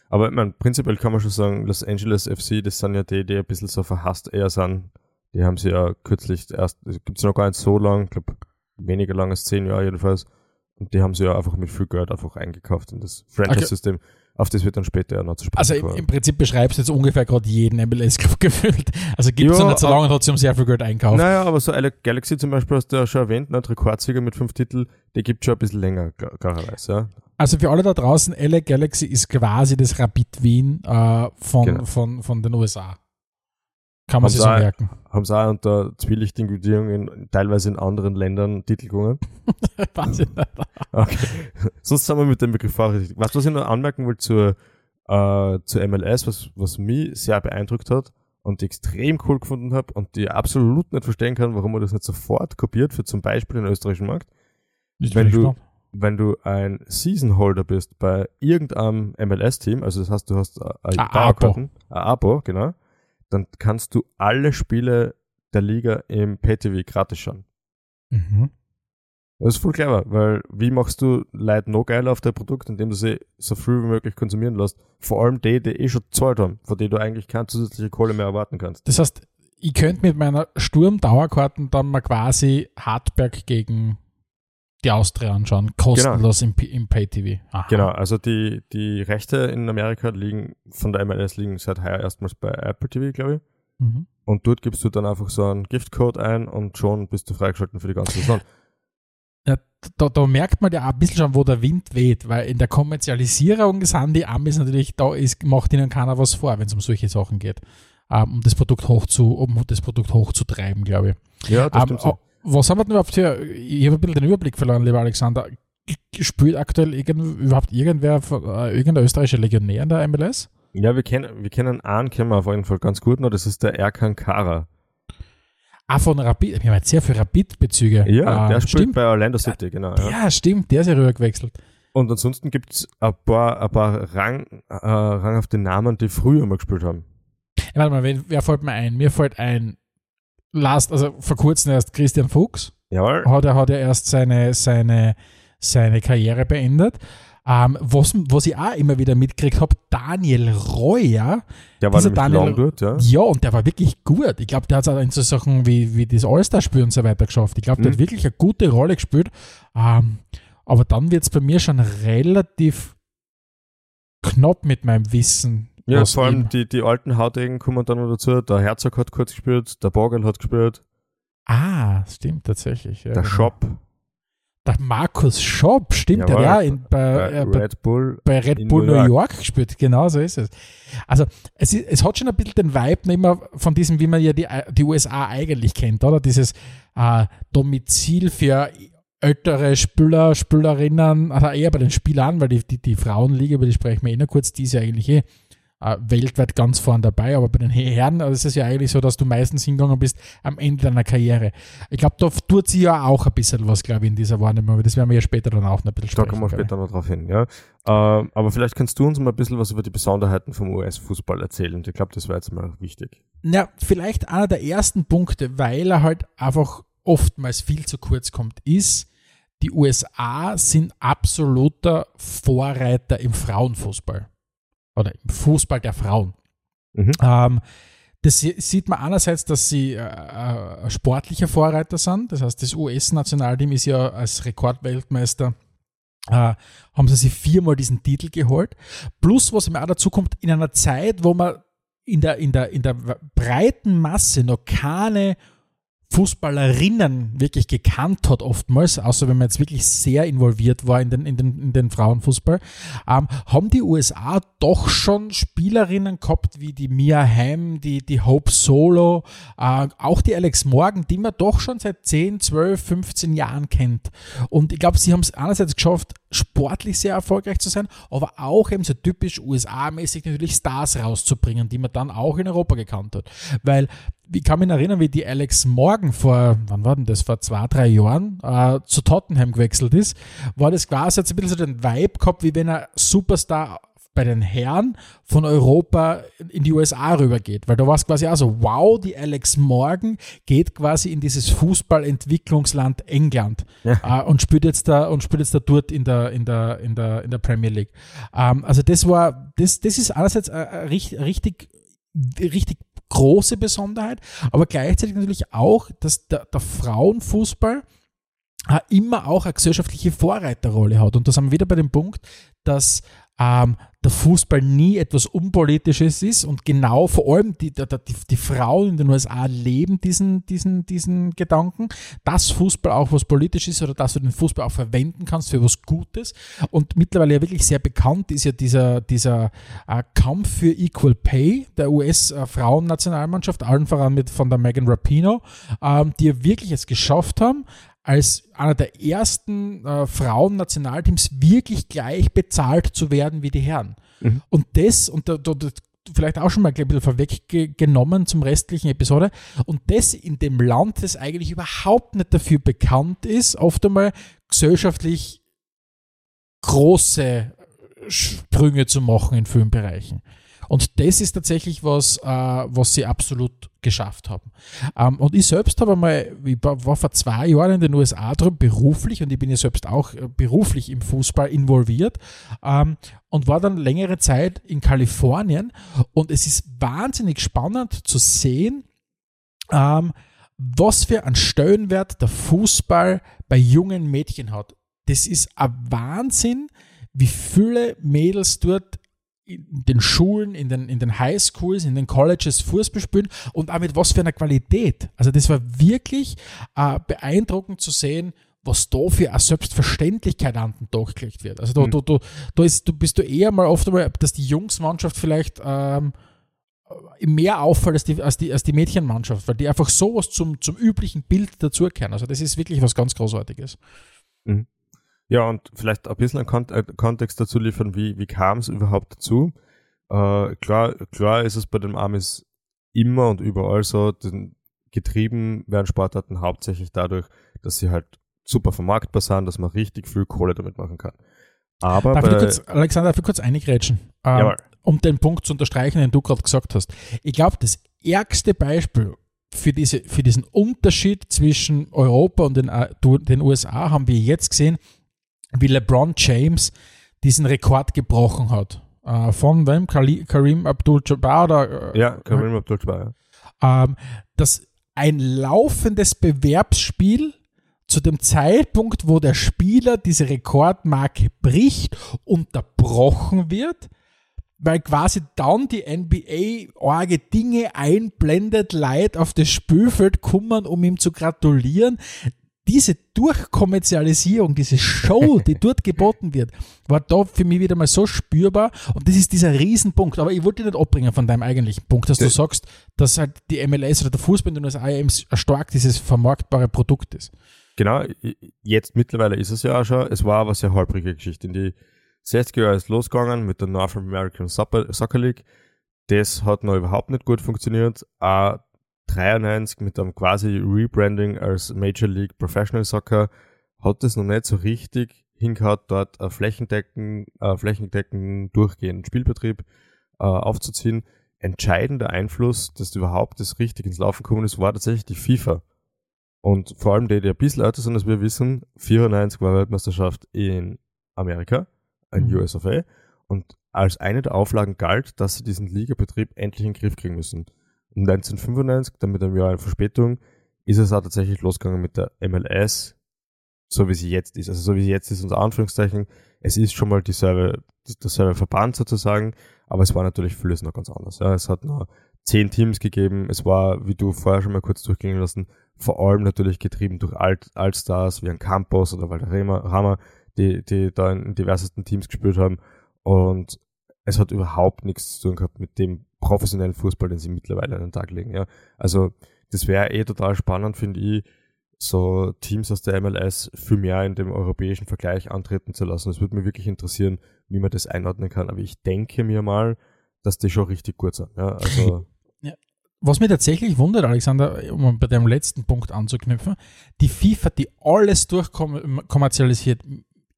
Aber ich meine, prinzipiell kann man schon sagen, Los Angeles FC, das sind ja die, die ein bisschen so verhasst eher sind. Die haben sie ja kürzlich erst, gibt es noch gar nicht so lang, ich glaube weniger lang als zehn Jahre jedenfalls. Und die haben sie ja einfach mit viel Geld einfach eingekauft in das Franchise-System. Auf das wird dann später ja noch zu sprechen Also im, im Prinzip beschreibst du jetzt ungefähr gerade jeden MLS-Club (laughs) gefühlt. Also gibt es Ja, nicht so lange und hat sie um sehr viel Geld einkauft. Naja, aber so LA Galaxy zum Beispiel hast du ja schon erwähnt, ne, Rekordsieger mit fünf Titeln, die gibt schon ein bisschen länger, klar- klarerweise, ja. Also für alle da draußen, LA Galaxy ist quasi das Rapid Wien äh, von, Genau. von, von den USA. Kann man sich so merken. Haben sie auch unter in, teilweise in anderen Ländern Titel gewonnen. (laughs) Wahnsinn. Okay. (laughs) Sonst sind wir mit dem Begriff vorsichtig. Weißt du, was ich noch anmerken will zur, äh, zur MLS, was, was mich sehr beeindruckt hat und extrem cool gefunden habe und die absolut nicht verstehen kann, warum man das nicht sofort kopiert für zum Beispiel den österreichischen Markt. Ich Wenn du-. Wenn du ein Season Holder bist bei irgendeinem MLS-Team, also das heißt, du hast äh, ein Ein Abo. ein Abo, genau, dann kannst du alle Spiele der Liga im PayTV gratis schauen. Mhm. Das ist voll clever, weil wie machst du Leute noch geiler auf dein Produkt, indem du sie so früh wie möglich konsumieren lässt? Vor allem die, die eh schon gezahlt haben, von denen du eigentlich keine zusätzliche Kohle mehr erwarten kannst. Das heißt, ich könnte mit meiner Sturm-Dauerkarten dann mal quasi Hartberg gegen die Austria anschauen, kostenlos im, P- im Pay-TV. Genau, also die, die Rechte in Amerika liegen, von der MLS liegen seit heuer erstmals bei Apple TV, glaube ich. Mhm. Und dort gibst du dann einfach so einen Giftcode ein und schon bist du freigeschalten für die ganze Saison. Ja, da, da merkt man ja auch ein bisschen schon, wo der Wind weht, weil in der Kommerzialisierung sind die Amis natürlich, da ist, macht ihnen keiner was vor, wenn es um solche Sachen geht. Ähm, um das Produkt hoch zu, um das Produkt hochzutreiben, glaube ich. Ja, das Ähm, stimmt so. Was haben wir denn überhaupt für, ich habe ein bisschen den Überblick verloren, lieber Alexander. Spielt aktuell irgend, überhaupt irgendwer, äh, irgendein österreichischer Legionär in der MLS? Ja, wir kennen, wir kennen einen, kennen wir auf jeden Fall ganz gut noch, das ist der Erkan Kara. Ah, von Rapid, wir haben jetzt sehr viele Rapid-Bezüge. Ja, äh, der spielt stimmt. bei Orlando City, genau. Ja. Ja, stimmt, der ist ja rüber gewechselt. Und ansonsten gibt's ein paar, ein paar Rang, äh, ranghafte Namen, die früher mal gespielt haben. Ja, warte mal, wer, wer fällt mir ein? Mir fällt ein, last, also vor kurzem erst Christian Fuchs. Jawohl. Hat er, hat er erst seine, seine, seine Karriere beendet. Ähm, was, was ich auch immer wieder mitgekriegt habe, Daniel Reuer, Der war Daniel- lang dort, ja. ja, und der war wirklich gut. Ich glaube, der hat es auch in so Sachen wie, wie das All-Star-Spiel und so weiter geschafft. Ich glaube, der Mhm. hat wirklich eine gute Rolle gespielt. Ähm, aber dann wird es bei mir schon relativ knapp mit meinem Wissen. Ja, vor allem die, die alten Hautegen kommen dann noch dazu. Der Herzog hat kurz gespielt, der Borgel hat gespielt, Ah, stimmt tatsächlich. Ja, der genau. Shop. der Markus Schopp, stimmt, Jawohl. der ja in, bei, äh, bei, Red Bull. bei Red Bull New York. York gespielt. Genau so ist es. Also es, ist, es hat schon ein bisschen den Vibe immer von diesem, wie man ja die, die USA eigentlich kennt, oder? Dieses äh, Domizil für ältere Spieler, Spielerinnen, also eher bei den Spielern, weil die, die, die Frauenliga, über die sprechen wir eh noch kurz, die ist ja eigentlich eh äh, weltweit ganz vorn dabei, aber bei den Herren es ist es ja eigentlich so, dass du meistens hingegangen bist am Ende deiner Karriere. Ich glaube, da tut sie ja auch ein bisschen was, glaube ich, in dieser Wahrnehmung, aber das werden wir ja später dann auch noch ein bisschen Da sprechen. kommen wir später noch drauf hin, ja. Ähm, aber vielleicht kannst du uns mal ein bisschen was über die Besonderheiten vom US-Fußball erzählen. Ich glaube, das wäre jetzt mal wichtig. Ja, vielleicht einer der ersten Punkte, weil er halt einfach oftmals viel zu kurz kommt, ist, die USA sind absoluter Vorreiter im Frauenfußball. Oder im Fußball der Frauen. Mhm. Ähm, das sie- sieht man einerseits, dass sie äh, äh, sportliche Vorreiter sind. Das heißt, das US-Nationalteam ist ja als Rekordweltmeister, äh, haben sie sich viermal diesen Titel geholt. Plus, was mir auch dazu kommt, in einer Zeit, wo man in der, in der, in der breiten Masse noch keine Fußballerinnen wirklich gekannt hat oftmals, außer wenn man jetzt wirklich sehr involviert war in den, in den, in den Frauenfußball, ähm, haben die USA doch schon Spielerinnen gehabt, wie die Mia Hamm, die, die Hope Solo, äh, auch die Alex Morgan, die man doch schon seit 10, 12, 15 Jahren kennt. Und ich glaube, sie haben es einerseits geschafft, sportlich sehr erfolgreich zu sein, aber auch eben so typisch USA-mäßig natürlich Stars rauszubringen, die man dann auch in Europa gekannt hat. Weil ich kann mich erinnern, wie die Alex Morgan vor, wann war denn das, vor zwei, drei Jahren äh, zu Tottenham gewechselt ist, war das quasi jetzt ein bisschen so den Vibe gehabt, wie wenn ein Superstar bei den Herren von Europa in die USA rübergeht. Weil da war es quasi auch so, wow, die Alex Morgan geht quasi in dieses Fußballentwicklungsland England äh, und spielt jetzt da und spielt jetzt da dort in der, in der, in der, in der Premier League. Ähm, also das war, das, das ist einerseits richtig, richtig, richtig große Besonderheit, aber gleichzeitig natürlich auch, dass der, der Frauenfußball äh, immer auch eine gesellschaftliche Vorreiterrolle hat. Und da sind wir wieder bei dem Punkt, dass ähm, der Fußball nie etwas Unpolitisches ist und genau vor allem die, die, die, Frauen in den USA leben diesen, diesen, diesen Gedanken, dass Fußball auch was politisch ist oder dass du den Fußball auch verwenden kannst für was Gutes. Und mittlerweile ja wirklich sehr bekannt ist ja dieser, dieser äh, Kampf für Equal Pay der US-Frauennationalmannschaft, allen voran mit von der Megan Rapinoe, ähm, die ja wirklich es geschafft haben, als einer der ersten äh, Frauen-Nationalteams wirklich gleich bezahlt zu werden wie die Herren. Mhm. Und das, und da, da, da vielleicht auch schon mal ein bisschen vorweggenommen zum restlichen Episode, und das in dem Land, das eigentlich überhaupt nicht dafür bekannt ist, oft einmal gesellschaftlich große Sprünge zu machen in vielen Bereichen. Und das ist tatsächlich was, äh, was sie absolut geschafft haben. Ähm, und ich selbst habe einmal, ich war vor zwei Jahren in den USA drüben beruflich und ich bin ja selbst auch äh, beruflich im Fußball involviert ähm, und war dann längere Zeit in Kalifornien und es ist wahnsinnig spannend zu sehen, ähm, was für einen Stellenwert der Fußball bei jungen Mädchen hat. Das ist ein Wahnsinn, wie viele Mädels dort in den Schulen, in den, in den Highschools, in den Colleges Fußball spielen und auch mit was für einer Qualität. Also das war wirklich äh, beeindruckend zu sehen, was da für eine Selbstverständlichkeit an den Tag gelegt wird. Also da, Mhm. da, da, da, ist, du bist du eher mal oft einmal, dass die Jungsmannschaft vielleicht ähm, mehr auffällt als die, als, die, als die Mädchenmannschaft, weil die einfach sowas zum, zum üblichen Bild dazukehren. Also das ist wirklich was ganz Großartiges. Ja, und vielleicht ein bisschen einen äh, Kontext dazu liefern, wie, wie kam es überhaupt dazu? Äh, klar, klar ist es bei den Amis immer und überall so, denn getrieben werden Sportarten hauptsächlich dadurch, dass sie halt super vermarktbar sind, dass man richtig viel Kohle damit machen kann. Aber Darf kurz, Alexander, darf ich kurz eingrätschen? Ähm, um den Punkt zu unterstreichen, den du gerade gesagt hast. Ich glaube, das ärgste Beispiel für, diese, für diesen Unterschied zwischen Europa und den, äh, den USA haben wir jetzt gesehen, wie LeBron James diesen Rekord gebrochen hat. Äh, von wem? Karim Abdul-Jabbar oder? äh, ja, Karim Abdul-Jabbar, ja. ähm, dass ein laufendes Bewerbsspiel zu dem Zeitpunkt, wo der Spieler diese Rekordmarke bricht, unterbrochen wird, weil quasi dann die NBA arge Dinge einblendet, Leute auf das Spielfeld kommen, um ihm zu gratulieren. Diese Durchkommerzialisierung, diese Show, die (laughs) dort geboten wird, war da für mich wieder mal so spürbar und das ist dieser Riesenpunkt. Aber ich wollte dich nicht abbringen von deinem eigentlichen Punkt, dass du sagst, dass halt die MLS oder der Fußball den USA eben stark dieses vermarktbare Produkt ist. Genau, jetzt mittlerweile ist es ja auch schon, es war aber sehr holprige Geschichte. In die 60er Jahre ist losgegangen mit der North American Soccer League. Das hat noch überhaupt nicht gut funktioniert. Auch 93 mit einem quasi Rebranding als Major League Professional Soccer hat es noch nicht so richtig hingehaut, dort ein flächendecken, äh, flächendecken durchgehenden Spielbetrieb äh, aufzuziehen. Entscheidender Einfluss, dass überhaupt das richtig ins Laufen gekommen ist, war tatsächlich die FIFA. Und vor allem die, die ein bisschen älter sind, als wir wissen, 94 war Weltmeisterschaft in Amerika, in mhm. US of A. Und als eine der Auflagen galt, dass sie diesen Ligabetrieb endlich in den Griff kriegen müssen. 1995, dann mit einem Jahr Verspätung, ist es auch tatsächlich losgegangen mit der MLS, so wie sie jetzt ist. Also so wie sie jetzt ist, unter Anführungszeichen. Es ist schon mal dieselbe, derselbe Verband sozusagen, aber es war natürlich vieles noch ganz anders. Ja, es hat nur zehn Teams gegeben. Es war, wie du vorher schon mal kurz durchgehen lassen, vor allem natürlich getrieben durch Alt, Altstars wie ein Campos oder Walter Hammer, die, die da in diversesten Teams gespielt haben. Und es hat überhaupt nichts zu tun gehabt mit dem professionellen Fußball, den sie mittlerweile an den Tag legen. Ja. Also das wäre eh total spannend, finde ich, so Teams aus der MLS viel mehr in dem europäischen Vergleich antreten zu lassen. Es würde mich wirklich interessieren, wie man das einordnen kann. Aber ich denke mir mal, dass die schon richtig gut sind. Ja, also. (laughs) Was mich tatsächlich wundert, Alexander, um bei deinem letzten Punkt anzuknüpfen, die FIFA, die alles durchkommerzialisiert,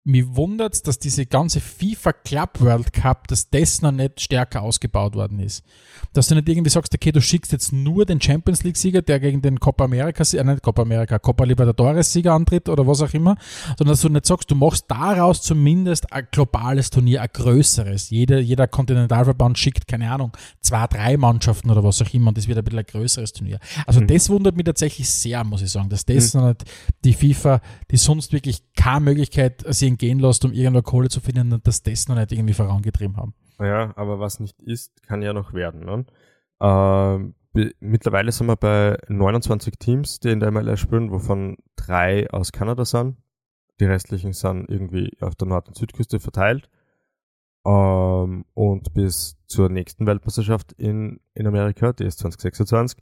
mich wundert dass diese ganze FIFA Club World Cup, dass das noch nicht stärker ausgebaut worden ist. Dass du nicht irgendwie sagst, okay, du schickst jetzt nur den Champions League Sieger, der gegen den Copa America, äh, nicht Copa America, Copa Libertadores Sieger antritt oder was auch immer, sondern dass du nicht sagst, du machst daraus zumindest ein globales Turnier, ein größeres. Jeder, jeder Kontinentalverband schickt, keine Ahnung, zwei, drei Mannschaften oder was auch immer und das wird ein bisschen ein größeres Turnier. Also mhm. das wundert mich tatsächlich sehr, muss ich sagen, dass das mhm. noch nicht die FIFA, die sonst wirklich keine Möglichkeit sie gehen lässt, um irgendwo Kohle zu finden und dass das noch nicht irgendwie vorangetrieben haben. Ja, aber was nicht ist, kann ja noch werden. Ne? Ähm, mittlerweile sind wir bei 29 Teams, die in der MLS spielen, wovon drei aus Kanada sind. Die restlichen sind irgendwie auf der Nord- und Südküste verteilt. Ähm, und bis zur nächsten Weltmeisterschaft in, in Amerika, die ist 2026,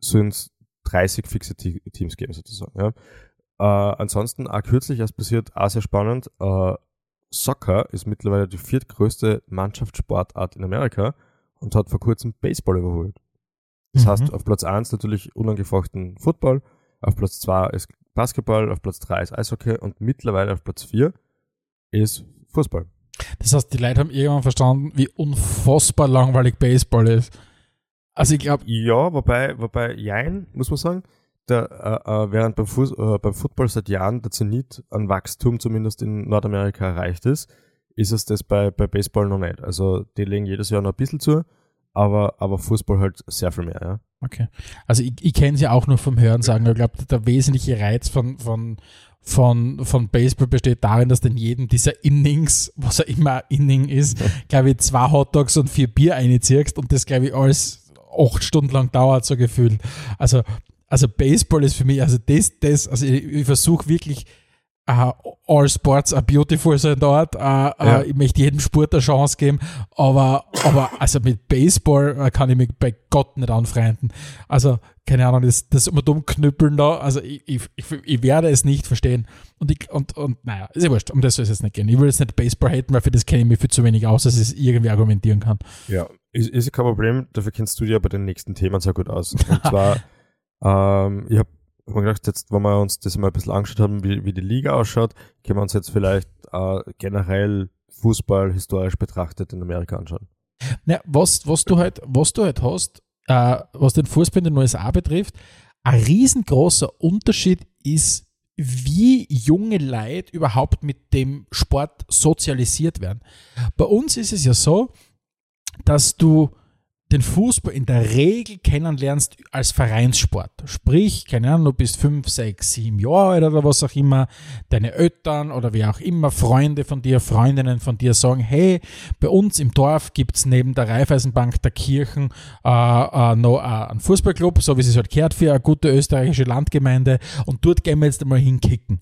sind es 30 fixe Teams geben sozusagen. Ja. Äh, ansonsten, auch kürzlich erst passiert, auch sehr spannend, äh, Soccer ist mittlerweile die viertgrößte Mannschaftssportart in Amerika und hat vor kurzem Baseball überholt. Das mhm. heißt, auf Platz 1 natürlich unangefochten Football, auf Platz 2 ist Basketball, auf Platz 3 ist Eishockey und mittlerweile auf Platz 4 ist Fußball. Das heißt, die Leute haben irgendwann verstanden, wie unfassbar langweilig Baseball ist. Also ich glaube. Ja, wobei, wobei, jein, muss man sagen, der, äh, äh, während beim, Fuß, äh, beim Football seit Jahren der Zenit an Wachstum zumindest in Nordamerika erreicht ist, ist es das bei, bei Baseball noch nicht. Also die legen jedes Jahr noch ein bisschen zu, aber, aber Fußball halt sehr viel mehr, ja. Okay. Also ich, ich kenne es ja auch nur vom Hören sagen. Ich glaube, der wesentliche Reiz von, von, von, von Baseball besteht darin, dass in jedem dieser Innings, was er immer Inning ist, (laughs) glaube ich, zwei Hotdogs und vier Bier einziehst und das, glaube ich, alles acht Stunden lang dauert, so gefühlt. Also also Baseball ist für mich, also das, das, also ich, ich versuche wirklich, uh, all sports are beautiful sein dort. Uh, ja. uh, ich möchte jedem Sport eine Chance geben, aber, aber also mit Baseball kann ich mich bei Gott nicht anfreunden. Also, keine Ahnung, das, das immer dumm knüppeln da, also ich, ich, ich, werde es nicht verstehen. Und, ich, und, und naja, ist ja wurscht, um das soll es jetzt nicht gehen. Ich will jetzt nicht Baseball haten, weil für das kenne ich mich viel zu wenig aus, dass ich es irgendwie argumentieren kann. Ja, ist, ist kein Problem, dafür kennst du dich ja bei den nächsten Themen sehr gut aus. Und (laughs) zwar ähm, ich habe mir gedacht, jetzt, wenn wir uns das mal ein bisschen angeschaut haben, wie, wie die Liga ausschaut, können wir uns jetzt vielleicht äh, generell Fußball historisch betrachtet in Amerika anschauen. Ja, was, was du halt, was du halt hast, äh, was den Fußball in den USA betrifft, ein riesengroßer Unterschied ist, wie junge Leute überhaupt mit dem Sport sozialisiert werden. Bei uns ist es ja so, dass du den Fußball in der Regel kennenlernst als Vereinssport. Sprich, keine Ahnung, du bist fünf, sechs, sieben Jahre alt oder was auch immer, deine Eltern oder wie auch immer, Freunde von dir, Freundinnen von dir sagen, hey, bei uns im Dorf gibt's neben der Raiffeisenbank der Kirchen äh, äh, noch äh, einen Fußballclub, so wie es halt gehört für eine gute österreichische Landgemeinde und dort gehen wir jetzt einmal hinkicken.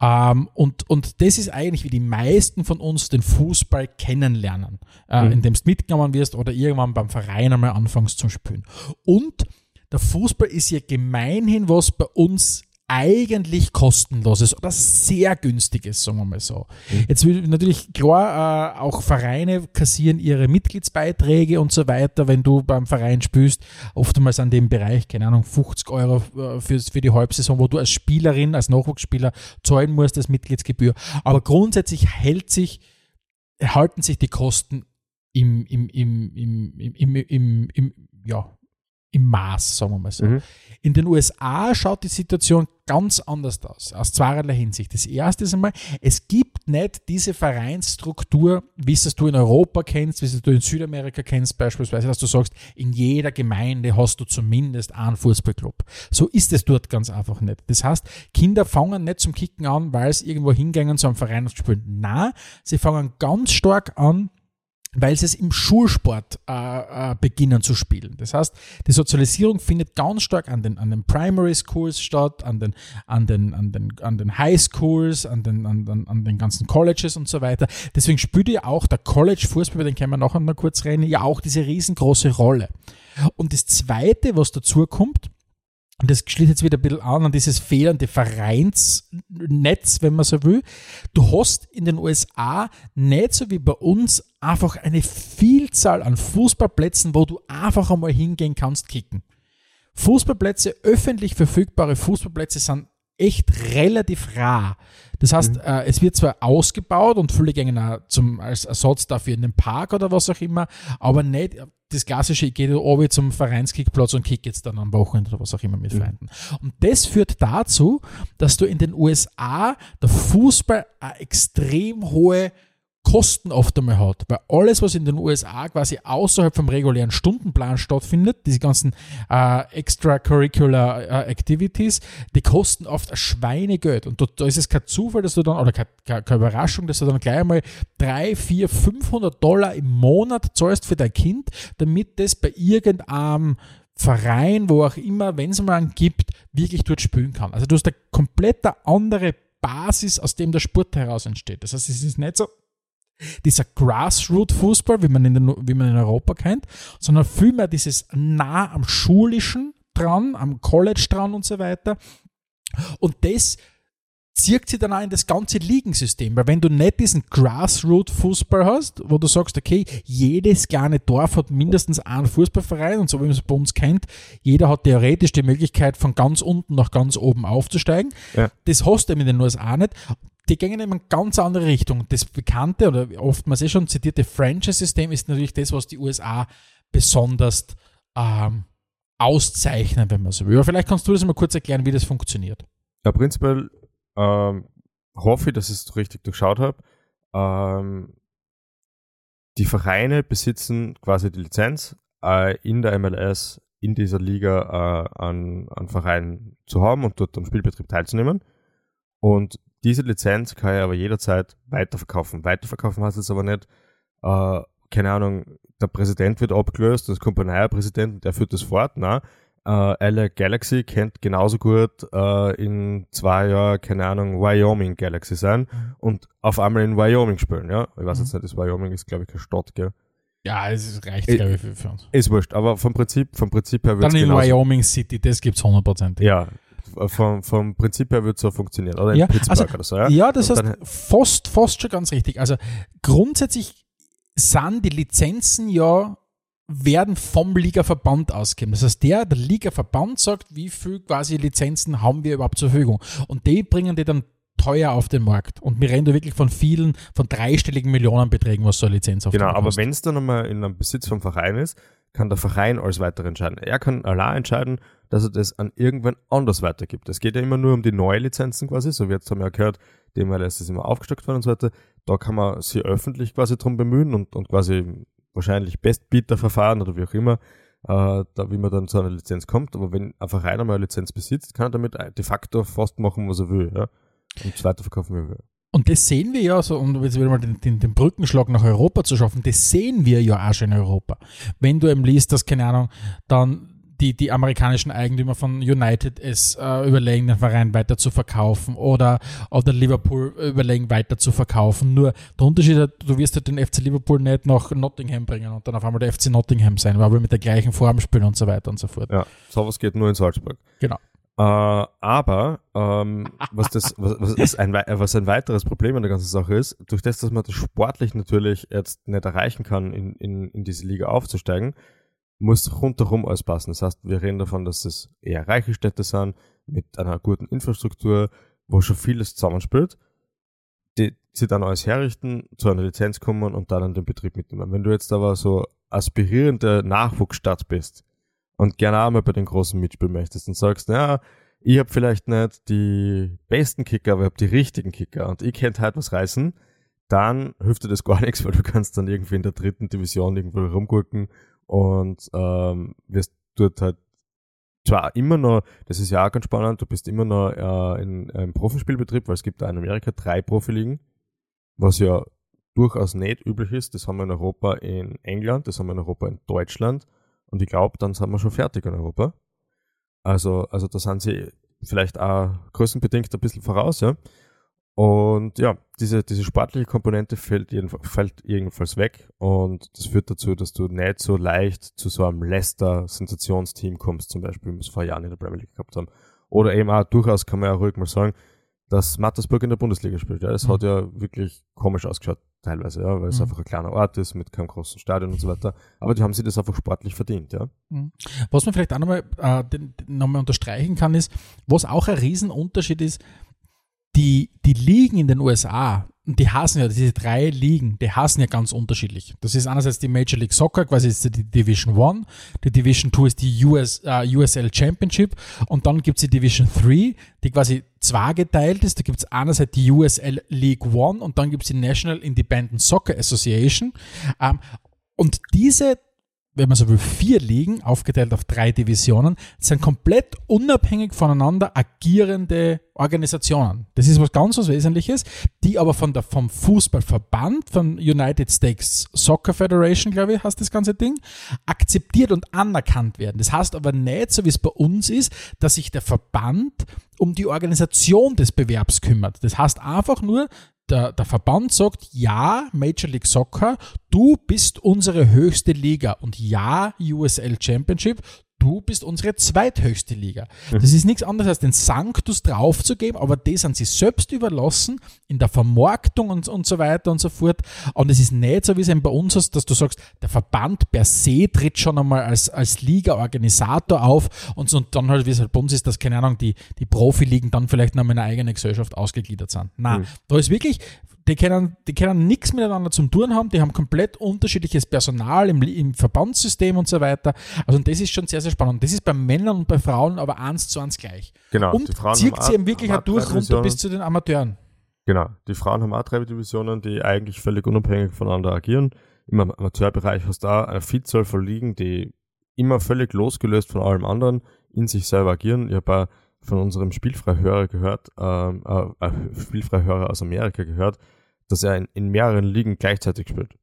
Ähm, und, und das ist eigentlich, wie die meisten von uns den Fußball kennenlernen, äh, Mhm. indem du mitgenommen wirst oder irgendwann beim Verein einmal anfängst zu spielen. Und der Fußball ist ja gemeinhin was bei uns eigentlich kostenloses oder sehr günstiges, sagen wir mal so. Mhm. Jetzt will natürlich klar, äh, auch Vereine kassieren ihre Mitgliedsbeiträge und so weiter, wenn du beim Verein spielst, oftmals an dem Bereich, keine Ahnung, 50 Euro äh, für, für die Halbsaison, wo du als Spielerin, als Nachwuchsspieler zahlen musst als Mitgliedsgebühr. Aber grundsätzlich hält sich, halten sich die Kosten im, im, im, im, im, im, im, im ja, im Maß, sagen wir mal so. Mhm. In den USA schaut die Situation ganz anders aus, aus zweierlei Hinsicht. Das erste ist einmal, es gibt nicht diese Vereinsstruktur, wie es du in Europa kennst, wie es du in Südamerika kennst, beispielsweise, dass du sagst, in jeder Gemeinde hast du zumindest einen Fußballclub. So ist es dort ganz einfach nicht. Das heißt, Kinder fangen nicht zum Kicken an, weil sie irgendwo hingehen zu einem Verein und spielen. Nein, sie fangen ganz stark an, weil sie es im Schulsport äh, äh, beginnen zu spielen. Das heißt, die Sozialisierung findet ganz stark an den, an den Primary Schools statt, an den, an den, an den, an den High Schools, an den, an, den, an den ganzen Colleges und so weiter. Deswegen spielt ja auch der College-Fußball, über den können wir noch kurz reden, ja auch diese riesengroße Rolle. Und das Zweite, was dazu kommt, das schließt jetzt wieder ein bisschen an an dieses fehlende Vereinsnetz, wenn man so will. Du hast in den USA nicht so wie bei uns einfach eine Vielzahl an Fußballplätzen, wo du einfach einmal hingehen kannst, kicken. Fußballplätze, öffentlich verfügbare Fußballplätze sind echt relativ rar. Das heißt, äh, es wird zwar ausgebaut und auch zum, als Ersatz dafür in den Park oder was auch immer, aber nicht das klassische, ich gehe da oben zum Vereinskickplatz und kick jetzt dann am Wochenende oder was auch immer mit Freunden. Und das führt dazu, dass du in den USA der Fußball eine extrem hohe Kosten oft einmal hat. Weil alles, was in den USA quasi außerhalb vom regulären Stundenplan stattfindet, diese ganzen äh, extracurricular äh, Activities, die kosten oft ein Schweinegeld. Und da, da ist es kein Zufall, dass du dann, oder keine, keine, Überraschung, dass du dann gleich mal 3, 4, 500 Dollar im Monat zahlst für dein Kind, damit das bei irgendeinem Verein, wo auch immer, wenn es mal einen gibt, wirklich dort spielen kann. Also du hast eine komplett andere Basis, aus dem der Sport heraus entsteht. Das heißt, es ist nicht so dieser Grassroot-Fußball, wie man, in den, wie man in Europa kennt, sondern vielmehr dieses nah am Schulischen dran, am College dran und so weiter. Und das zieht sich dann auch in das ganze Ligensystem, weil wenn du nicht diesen Grassroot-Fußball hast, wo du sagst, okay, jedes kleine Dorf hat mindestens einen Fußballverein und so wie man es bei uns kennt, jeder hat theoretisch die Möglichkeit von ganz unten nach ganz oben aufzusteigen. Ja. Das hast du eben in den USA nicht die gehen in eine ganz andere Richtung. Das bekannte oder oftmals eh schon zitierte Franchise-System ist natürlich das, was die USA besonders ähm, auszeichnen, wenn man so will. Aber vielleicht kannst du das mal kurz erklären, wie das funktioniert. Ja, prinzipiell ähm, hoffe ich, dass ich es richtig durchschaut habe. Ähm, die Vereine besitzen quasi die Lizenz, äh, in der MLS, in dieser Liga äh, an, an Verein zu haben und dort am Spielbetrieb teilzunehmen. Und diese Lizenz kann ich aber jederzeit weiterverkaufen. Weiterverkaufen heißt jetzt aber nicht, äh, keine Ahnung, der Präsident wird abgelöst, es kommt ein neuer Präsident und der führt das fort. Nein, äh, LA Galaxy kennt genauso gut äh, in zwei Jahren, keine Ahnung, Wyoming Galaxy sein und auf einmal in Wyoming spielen. Ja, ich weiß jetzt nicht, das Wyoming ist, glaube ich, keine Stadt, gell? Ja, es reicht, glaube ich, für, für uns. Ist wurscht, aber vom Prinzip, vom Prinzip her wird Dann in genauso. Wyoming City, das gibt es 100%. Ja, vom, vom Prinzip her wird es so funktionieren. Oder Ja, also- oder so, ja? Ja, das Und heißt fast, fast schon ganz richtig. Also grundsätzlich sind die Lizenzen ja werden vom Ligaverband ausgegeben. Das heißt, der, der Ligaverband sagt, wie viel quasi Lizenzen haben wir überhaupt zur Verfügung. Und die bringen die dann teuer auf den Markt. Und wir reden da wirklich von vielen, von dreistelligen Millionenbeträgen, was so eine Lizenz auf Genau, aber wenn es dann einmal in einem Besitz vom Verein ist, kann der Verein alles weiter entscheiden. Er kann allein entscheiden, dass er das an irgendwann anders weitergibt. Es geht ja immer nur um die neuen Lizenzen quasi, so wie jetzt haben wir ja gehört, dem MLS ist immer aufgestockt worden und so weiter. Da kann man sich öffentlich quasi drum bemühen und, und quasi wahrscheinlich Bestbieter-Verfahren oder wie auch immer, äh, da wie man dann zu einer Lizenz kommt. Aber wenn ein Verein einmal eine Lizenz besitzt, kann er damit de facto fast machen, was er will, ja. Und weiterverkaufen, wie er will. Und das sehen wir ja, so, um jetzt wieder mal den, den, den Brückenschlag nach Europa zu schaffen, das sehen wir ja auch schon in Europa. Wenn du eben liest, dass, keine Ahnung, dann die, die amerikanischen Eigentümer von United es äh, überlegen, den Verein weiter zu verkaufen oder, oder Liverpool überlegen, weiter zu verkaufen. Nur der Unterschied ist, du wirst halt den FC Liverpool nicht nach Nottingham bringen und dann auf einmal der FC Nottingham sein, weil wir mit der gleichen Form spielen und so weiter und so fort. Ja, sowas geht nur in Salzburg. Genau. Äh, aber ähm, was, das, was, was, ein, was ein weiteres Problem an der ganzen Sache ist, durch das, dass man das sportlich natürlich jetzt nicht erreichen kann, in, in, in diese Liga aufzusteigen, muss rundherum alles passen. Das heißt, wir reden davon, dass es eher reiche Städte sind, mit einer guten Infrastruktur, wo schon vieles zusammenspielt, die sie dann alles herrichten, zu einer Lizenz kommen und dann an den Betrieb mitnehmen. Wenn du jetzt aber so aspirierende Nachwuchsstadt bist und gerne auch mal bei den Großen mitspielen möchtest und sagst, naja, ich habe vielleicht nicht die besten Kicker, aber ich habe die richtigen Kicker und ich könnte halt was reißen, dann hilft dir das gar (laughs) nichts, weil du kannst dann irgendwie in der dritten Division irgendwo rumgucken und ähm, wirst dort halt zwar immer noch, das ist ja auch ganz spannend, du bist immer noch äh, in einem Profispielbetrieb, weil es gibt da in Amerika drei Profiligen, was ja durchaus nicht üblich ist. Das haben wir in Europa in England, das haben wir in Europa in Deutschland und ich glaube, dann sind wir schon fertig in Europa. Also, also da sind sie vielleicht auch größenbedingt ein bisschen voraus, ja. Und ja, diese, diese sportliche Komponente fällt, jedenfalls, fällt jedenfalls weg und das führt dazu, dass du nicht so leicht zu so einem Leicester-Sensationsteam kommst, zum Beispiel, wie wir es vor Jahren in der Premier League gehabt haben. Oder eben auch durchaus kann man ja ruhig mal sagen, dass Mattersburg in der Bundesliga spielt. Ja, das Mhm. hat ja wirklich komisch ausgeschaut, teilweise, ja, weil es Mhm. einfach ein kleiner Ort ist mit keinem großen Stadion und so weiter. Aber die haben sich das einfach sportlich verdient, ja. Was man vielleicht auch nochmal äh, nochmal unterstreichen kann, ist, was auch ein Riesenunterschied ist, die, die Ligen in den USA, die hassen ja, diese drei Ligen, die hassen ja ganz unterschiedlich. Das ist einerseits die Major League Soccer, quasi ist die Division 1, die Division 2 ist die US, äh, USL Championship und dann gibt es die Division 3, die quasi zweigeteilt ist. Da gibt es einerseits die USL League 1 und dann gibt es die National Independent Soccer Association. Ähm, und diese wenn man so will, vier Ligen, aufgeteilt auf drei Divisionen, sind komplett unabhängig voneinander agierende Organisationen. Das ist was ganz was Wesentliches, die aber von der, vom Fußballverband, von United States Soccer Federation, glaube ich, heißt das ganze Ding, akzeptiert und anerkannt werden. Das heißt aber nicht, so wie es bei uns ist, dass sich der Verband um die Organisation des Bewerbs kümmert. Das heißt einfach nur, der, der Verband sagt, ja, Major League Soccer, du bist unsere höchste Liga. Und ja, USL Championship, du bist unsere zweithöchste Liga. Das ist nichts anderes als den Sanctus draufzugeben, aber das sind sie selbst überlassen in der Vermarktung und, und so weiter und so fort. Und es ist nicht so, wie es eben bei uns ist, dass du sagst, der Verband per se tritt schon einmal als, als Liga-Organisator auf und, und dann halt, wie es halt bei uns ist, dass, keine Ahnung, die, die Profiligen dann vielleicht noch in eine eigene Gesellschaft ausgegliedert sind. Nein, Mhm. da ist wirklich, die können, die können nichts miteinander zu tun haben, die haben komplett unterschiedliches Personal im, im Verbandssystem und so weiter. Also und das ist schon sehr, sehr spannend. Das ist bei Männern und bei Frauen aber eins zu eins gleich. Genau. und zieht sie eben wirklich auch durch runter bis zu den Amateuren. Genau. Die Frauen haben auch drei Divisionen, die eigentlich völlig unabhängig voneinander agieren. Im Amateurbereich hast du auch eine Vielzahl von Ligen, die immer völlig losgelöst von allem anderen in sich selber agieren. Ich habe auch von unserem Spielfreihörer gehört, ähm, äh, äh, Spielfreihörer aus Amerika gehört, dass er in, in mehreren Ligen gleichzeitig spielt.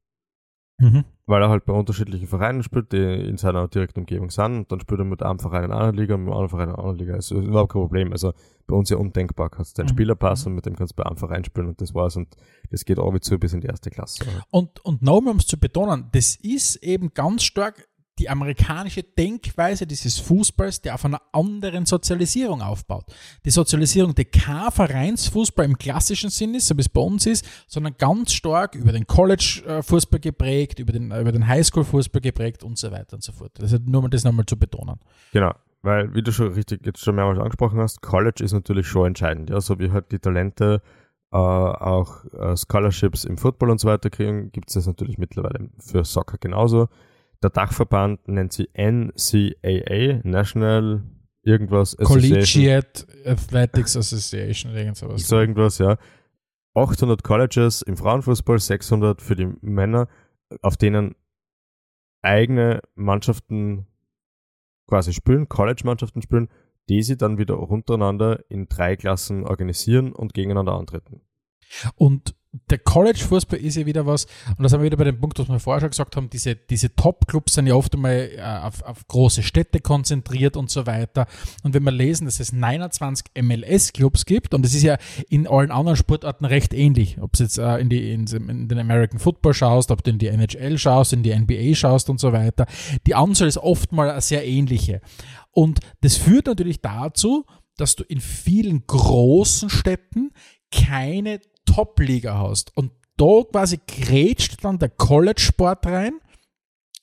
Mhm. Weil er halt bei unterschiedlichen Vereinen spielt, die in seiner direkten Umgebung sind. Und dann spielt er mit einem Verein in einer Liga und mit einem anderen Verein in einer anderen Liga. Also ist überhaupt kein Problem. Also bei uns ja undenkbar. Kannst du deinen Mhm. Spielerpass und mit dem kannst du bei einem Verein spielen und das war's. Und das geht auch zu bis in die erste Klasse. Und, und nochmal, um es zu betonen, das ist eben ganz stark die amerikanische Denkweise dieses Fußballs, der auf einer anderen Sozialisierung aufbaut. Die Sozialisierung, die kein Vereinsfußball im klassischen Sinn ist, so wie es bei uns ist, sondern ganz stark über den College-Fußball geprägt, über den, über den Highschool-Fußball geprägt und so weiter und so fort. Also nur mal das nochmal zu betonen. Genau. Weil, wie du schon richtig jetzt schon mehrmals angesprochen hast, College ist natürlich schon entscheidend. Ja, so wie halt die Talente äh, auch äh, Scholarships im Football und so weiter kriegen, gibt es das natürlich mittlerweile für Soccer genauso. Der Dachverband nennt sie NCAA, National irgendwas. Collegiate Athletics Association oder irgend sowas. So irgendwas, ja. 800 Colleges im Frauenfußball, 600 für die Männer, auf denen eigene Mannschaften quasi spielen, College-Mannschaften spielen, die sie dann wieder untereinander in drei Klassen organisieren und gegeneinander antreten. Und der College-Fußball ist ja wieder was, und da sind wir wieder bei dem Punkt, was wir vorher schon gesagt haben, diese, diese Top-Clubs sind ja oft einmal äh, auf, auf große Städte konzentriert und so weiter. Und wenn wir lesen, dass es 29 MLS-Clubs gibt, und das ist ja in allen anderen Sportarten recht ähnlich, ob du jetzt äh, in, die, in, in, den American Football schaust, ob du in die NHL schaust, in die NBA schaust und so weiter, die Anzahl ist oft mal eine sehr ähnliche. Und das führt natürlich dazu, dass du in vielen großen Städten keine Top-Liga hast. Und da quasi grätscht dann der College-Sport rein,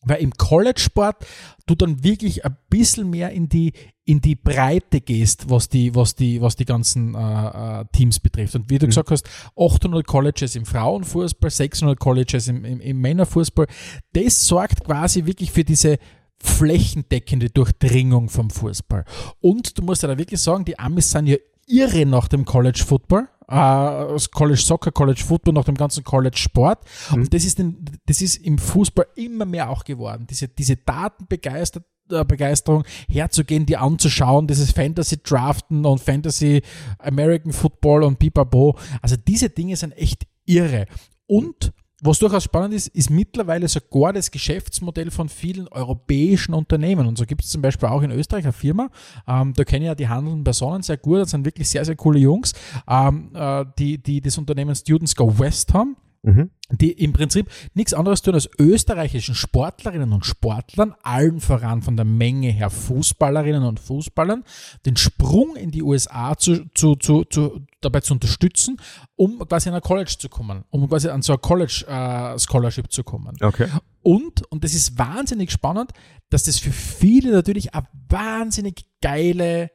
weil im College-Sport du dann wirklich ein bisschen mehr in die, in die Breite gehst, was die, was die, was die ganzen äh, äh, Teams betrifft. Und wie du mhm. gesagt hast, 800 Colleges im Frauenfußball, 600 Colleges im, im, im Männerfußball, das sorgt quasi wirklich für diese flächendeckende Durchdringung vom Fußball. Und du musst ja da wirklich sagen, die Amis sind ja irre nach dem College Football äh, College Soccer, College Football, nach dem ganzen College Sport. Mhm. Und das ist, den, das ist im Fußball immer mehr auch geworden. Diese, diese Datenbegeisterung herzugehen, die anzuschauen, dieses Fantasy Draften und Fantasy American Football und Bibabo. Also diese Dinge sind echt irre. Und was durchaus spannend ist, ist mittlerweile sogar das Geschäftsmodell von vielen europäischen Unternehmen. Und so gibt es zum Beispiel auch in Österreich eine Firma, ähm, da kenne ich ja die handelnden Personen sehr gut, das sind wirklich sehr, sehr coole Jungs, ähm, äh, die, die das Unternehmen Students Go West haben Mhm. die im Prinzip nichts anderes tun als österreichischen Sportlerinnen und Sportlern, allen voran von der Menge her Fußballerinnen und Fußballern, den Sprung in die USA zu, zu, zu, zu dabei zu unterstützen, um quasi an ein College zu kommen, um quasi an so ein College uh, Scholarship zu kommen. Okay. Und, und das ist wahnsinnig spannend, dass das für viele natürlich eine wahnsinnig geile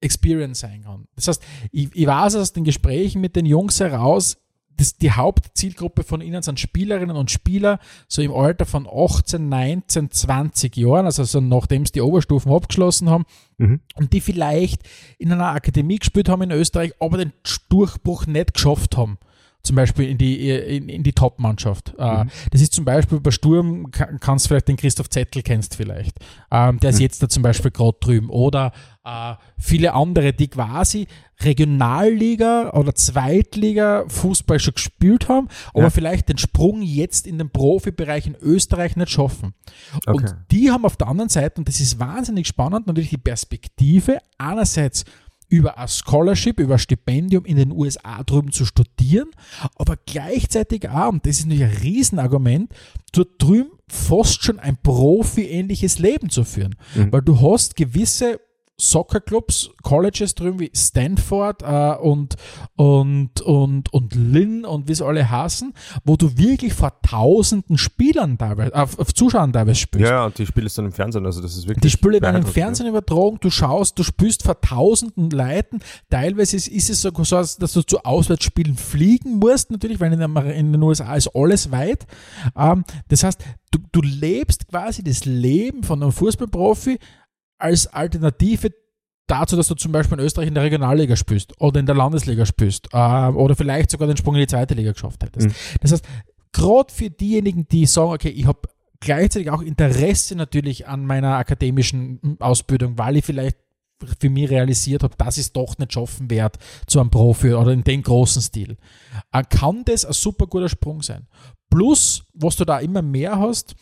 Experience sein kann. Das heißt, ich, ich weiß aus den Gesprächen mit den Jungs heraus, das, die Hauptzielgruppe von ihnen sind Spielerinnen und Spieler so im Alter von 18, 19, 20 Jahren, also so nachdem sie die Oberstufen abgeschlossen haben mhm. und die vielleicht in einer Akademie gespielt haben in Österreich, aber den Durchbruch nicht geschafft haben zum Beispiel in die, in, in die Top-Mannschaft. Äh, mhm. Das ist zum Beispiel bei Sturm, kannst vielleicht den Christoph Zettel kennst vielleicht. Ähm, der ist mhm. jetzt da zum Beispiel gerade drüben. Oder äh, viele andere, die quasi Regionalliga oder Zweitliga Fußball schon gespielt haben, aber ja. vielleicht den Sprung jetzt in den Profibereich in Österreich nicht schaffen. Okay. Und die haben auf der anderen Seite, und das ist wahnsinnig spannend, natürlich die Perspektive, einerseits über ein Scholarship, über ein Stipendium in den USA drüben zu studieren, aber gleichzeitig auch, und das ist natürlich ein Riesenargument, dort drüben fast schon ein Profi-ähnliches Leben zu führen. Mhm. Weil du hast gewisse Soccerclubs, Colleges drüben wie Stanford äh, und, und, und, und Lynn und wie sie alle heißen, wo du wirklich vor tausenden Spielern teilweise, auf, auf Zuschauern teilweise spielst. Ja, und die spielst dann im Fernsehen, also das ist wirklich. Die Spiele werden im Fernsehen übertragen, du schaust, du spielst vor tausenden Leuten. Teilweise ist, ist es so, dass du zu Auswärtsspielen fliegen musst, natürlich, weil in, in den USA ist alles weit. Ähm, das heißt, du, du lebst quasi das Leben von einem Fußballprofi als Alternative dazu, dass du zum Beispiel in Österreich in der Regionalliga spielst oder in der Landesliga spielst äh, oder vielleicht sogar den Sprung in die zweite Liga geschafft hättest. Mhm. Das heißt, gerade für diejenigen, die sagen, okay, ich habe gleichzeitig auch Interesse natürlich an meiner akademischen Ausbildung, weil ich vielleicht für mich realisiert habe, dass ich es doch nicht schaffen werde zu einem Profi oder in dem großen Stil, äh, kann das ein super guter Sprung sein. Plus, was du da immer mehr hast,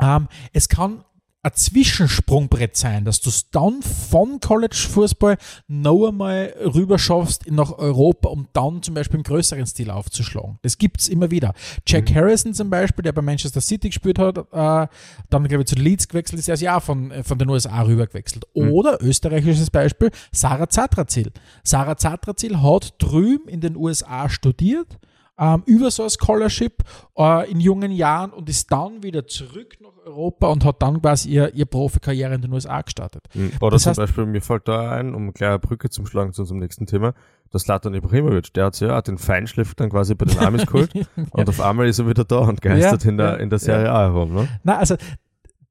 ähm, es kann ein Zwischensprungbrett sein, dass du es dann von College-Fußball noch einmal rüber schaffst nach Europa, um dann zum Beispiel im größeren Stil aufzuschlagen. Das gibt es immer wieder. Jack mhm. Harrison zum Beispiel, der bei Manchester City gespielt hat, äh, dann glaube ich zu Leeds gewechselt ist, er ist ja von, äh, von den USA rüber gewechselt. Mhm. Oder österreichisches Beispiel, Sarah Zatrazil. Sarah Zatrazil hat drüben in den USA studiert, ähm, über so ein Scholarship äh, in jungen Jahren und ist dann wieder zurück nach Europa und hat dann quasi ihr, ihr Profikarriere in den USA gestartet. Mhm. Oder das zum heißt, Beispiel, mir fällt da ein, um eine kleine Brücke zum Schlagen zu unserem nächsten Thema, das Latan Ibrahimovic, der hat ja auch den Feinschliff dann quasi bei den Amis geholt (laughs) ja. und auf einmal ist er wieder da und geistert ja, in, der, in der Serie ja. A herum. Ne? Nein, also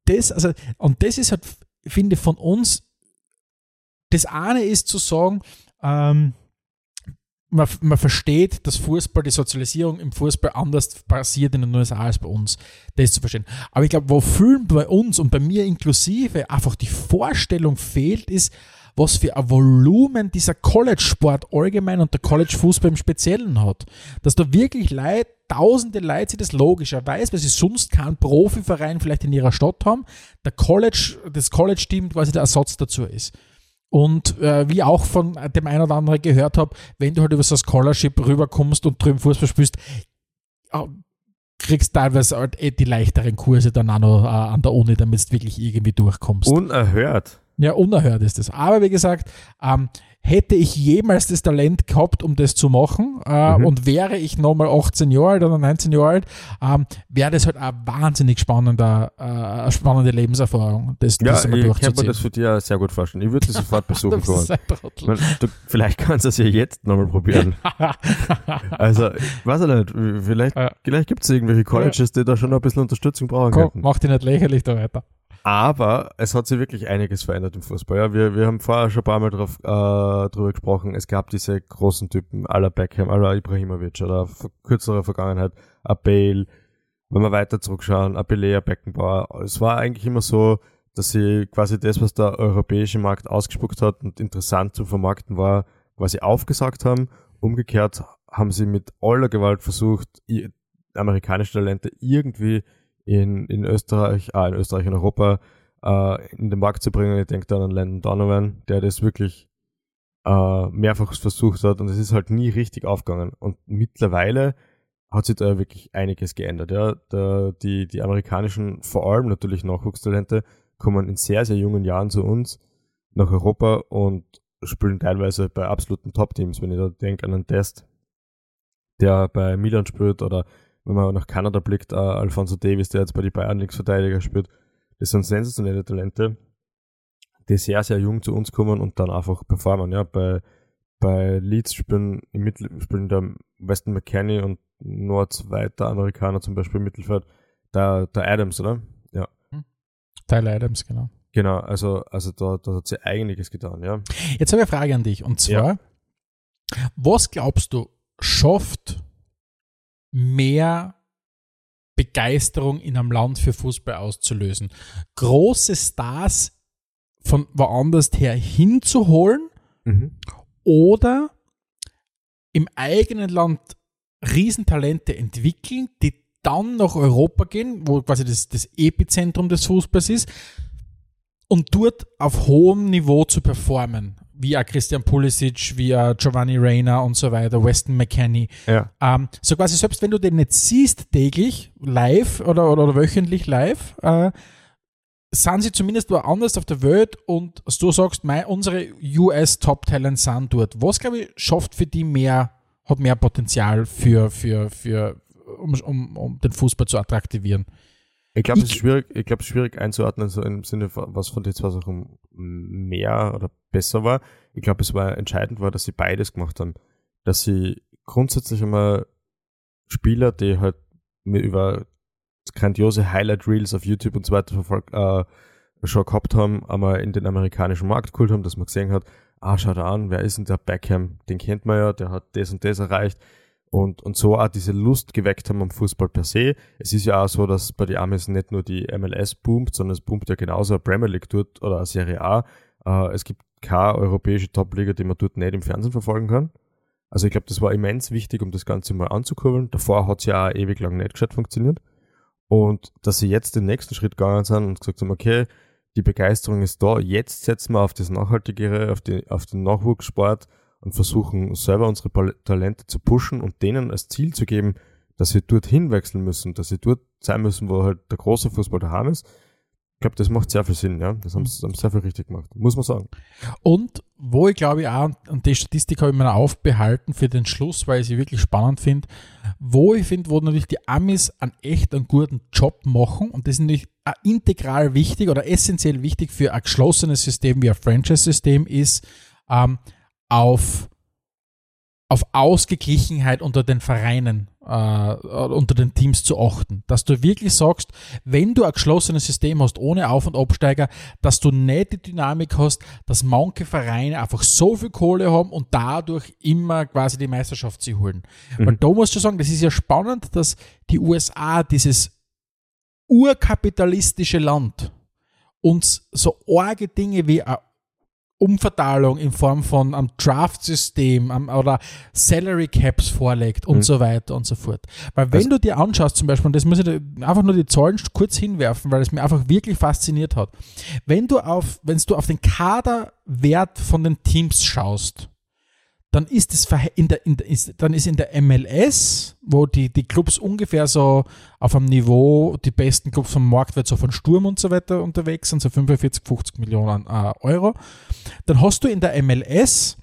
das, also, und das ist halt, finde von uns, das eine ist zu sagen, ähm, man, man versteht, dass Fußball, die Sozialisierung im Fußball anders passiert in den USA als bei uns. Das ist zu verstehen. Aber ich glaube, wo vielen bei uns und bei mir inklusive einfach die Vorstellung fehlt, ist, was für ein Volumen dieser College-Sport allgemein und der College-Fußball im Speziellen hat. Dass da wirklich Leute, tausende Leute, das logischerweise, weil sie sonst keinen Profiverein vielleicht in ihrer Stadt haben, der College, das College-Team quasi der Ersatz dazu ist. Und äh, wie auch von dem einen oder anderen gehört habe, wenn du halt über so ein Scholarship rüberkommst und drüben Fußball spielst, kriegst teilweise halt eh die leichteren Kurse dann auch noch äh, an der Uni, damit du wirklich irgendwie durchkommst. Unerhört. Ja, unerhört ist das. Aber wie gesagt, ähm, hätte ich jemals das Talent gehabt, um das zu machen äh, mhm. und wäre ich nochmal 18 Jahre alt oder 19 Jahre alt, ähm, wäre das halt eine wahnsinnig spannender, äh, spannende Lebenserfahrung, das, ja, das ich kann mir das für dich sehr gut vorstellen. Ich würde (laughs) das sofort besuchen kommen. du, vielleicht kannst du es ja jetzt nochmal probieren. (laughs) also, weiß ich nicht, vielleicht, ja. vielleicht gibt es irgendwelche Colleges, die da schon ein bisschen Unterstützung brauchen Komm, könnten. Mach dich nicht lächerlich da weiter. Aber es hat sich wirklich einiges verändert im Fußball. Ja, wir, wir haben vorher schon ein paar Mal drauf, äh, drüber gesprochen. Es gab diese großen Typen, aller Beckham, aller Ibrahimovic oder kürzerer Vergangenheit, a Bale. Wenn wir weiter zurückschauen, a Pelé, Beckenbauer. Es war eigentlich immer so, dass sie quasi das, was der europäische Markt ausgespuckt hat und interessant zu vermarkten war, quasi aufgesagt haben. Umgekehrt haben sie mit aller Gewalt versucht, amerikanische Talente irgendwie in, in Österreich, ah, in Österreich in Europa äh, in den Markt zu bringen. Ich denke dann an Landon Donovan, der das wirklich äh, mehrfach versucht hat und es ist halt nie richtig aufgegangen. Und mittlerweile hat sich da wirklich einiges geändert. Ja. Der, die, die amerikanischen, vor allem natürlich Nachwuchstalente, kommen in sehr, sehr jungen Jahren zu uns nach Europa und spielen teilweise bei absoluten Top-Teams. Wenn ich da denke an einen Test, der bei Milan spielt oder wenn man nach Kanada blickt, uh, Alfonso Davis, der jetzt bei den Bayern Linksverteidiger spielt, das sind sensationelle Talente, die sehr, sehr jung zu uns kommen und dann einfach performen. Ja, bei, bei Leeds spielen im Mittel, spielen der Weston McKenney und nur zweiter Amerikaner zum Beispiel im Mittelfeld, der, der Adams, oder? Ja. Hm. Tyler Adams, genau. Genau, also, also da, da hat sie einiges getan, ja. Jetzt habe ich eine Frage an dich und zwar, ja. was glaubst du, schafft mehr Begeisterung in einem Land für Fußball auszulösen. Große Stars von woanders her hinzuholen mhm. oder im eigenen Land Riesentalente entwickeln, die dann nach Europa gehen, wo quasi das, das Epizentrum des Fußballs ist, und dort auf hohem Niveau zu performen wie auch Christian Pulisic, wie auch Giovanni Reyna und so weiter, Weston McKenney. Ja. Ähm, so quasi selbst wenn du den nicht siehst täglich live oder, oder, oder wöchentlich live, äh, sind sie zumindest woanders auf der Welt und du sagst, mein, unsere US Top Talents sind dort. Was glaube ich schafft für die mehr, hat mehr Potenzial für, für, für um, um, um den Fußball zu attraktivieren? Ich glaube, es ist schwierig, ich glaube, schwierig einzuordnen, so im Sinne, was von den zwei Sachen mehr oder besser war. Ich glaube, es war entscheidend war, dass sie beides gemacht haben. Dass sie grundsätzlich immer Spieler, die halt über grandiose Highlight Reels auf YouTube und so weiter verfolgt, äh, schon gehabt haben, einmal in den amerikanischen Markt geholt haben, dass man gesehen hat, ah, schau da an, wer ist denn der Beckham? Den kennt man ja, der hat das und das erreicht und, und so auch diese Lust geweckt haben am Fußball per se. Es ist ja auch so, dass bei den Amis nicht nur die MLS boomt, sondern es boomt ja genauso eine Premier League dort oder eine Serie A. Äh, es gibt keine europäische Top-Liga, die man dort nicht im Fernsehen verfolgen kann. Also ich glaube, das war immens wichtig, um das Ganze mal anzukurbeln. Davor hat es ja auch ewig lang nicht gescheit funktioniert. Und dass sie jetzt den nächsten Schritt gegangen sind und gesagt haben, okay, die Begeisterung ist da, jetzt setzen wir auf das Nachhaltigere, auf, die, auf den Nachwuchssport und versuchen selber unsere Talente zu pushen und denen als Ziel zu geben, dass sie dorthin wechseln müssen, dass sie dort sein müssen, wo halt der große Fußball daheim ist. Ich glaube, das macht sehr viel Sinn, ja. Das haben sie sehr viel richtig gemacht, muss man sagen. Und wo ich glaube auch, und die Statistik habe ich mir aufbehalten für den Schluss, weil ich sie wirklich spannend finde, wo ich finde, wo natürlich die Amis einen echt einen guten Job machen und das ist natürlich integral wichtig oder essentiell wichtig für ein geschlossenes System wie ein Franchise-System ist, ähm, auf, auf Ausgeglichenheit unter den Vereinen äh, unter den Teams zu achten. Dass du wirklich sagst, wenn du ein geschlossenes System hast, ohne Auf- und Absteiger, dass du nicht die Dynamik hast, dass manche Vereine einfach so viel Kohle haben und dadurch immer quasi die Meisterschaft sie holen. Mhm. Weil da musst du sagen, das ist ja spannend, dass die USA dieses urkapitalistische Land uns so arge Dinge wie eine Umverteilung in Form von einem Draft-System oder Salary Caps vorlegt und Mhm. so weiter und so fort. Weil wenn Also- du dir anschaust, zum Beispiel, und das muss ich einfach nur die Zahlen kurz hinwerfen, weil es mir einfach wirklich fasziniert hat. Wenn du auf, wenn du auf den Kaderwert von den Teams schaust, dann ist es in der, in der, ist, dann ist in der MLS, wo die, die Clubs ungefähr so auf einem Niveau, die besten Clubs vom Marktwert so von Sturm und so weiter unterwegs sind, so 45, 50 Millionen äh, Euro, dann hast du in der MLS,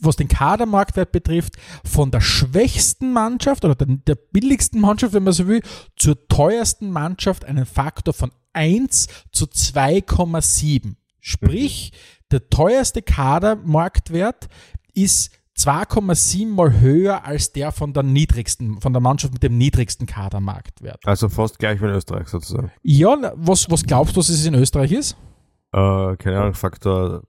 was den Kadermarktwert betrifft, von der schwächsten Mannschaft oder der, der billigsten Mannschaft, wenn man so will, zur teuersten Mannschaft einen Faktor von 1 zu 2,7. Sprich, der teuerste Kadermarktwert ist 2,7 mal höher als der von der niedrigsten, von der Mannschaft mit dem niedrigsten Kadermarktwert. Also fast gleich wie in Österreich sozusagen. Ja, was, was glaubst du, was es in Österreich ist? Äh, keine Ahnung, Faktor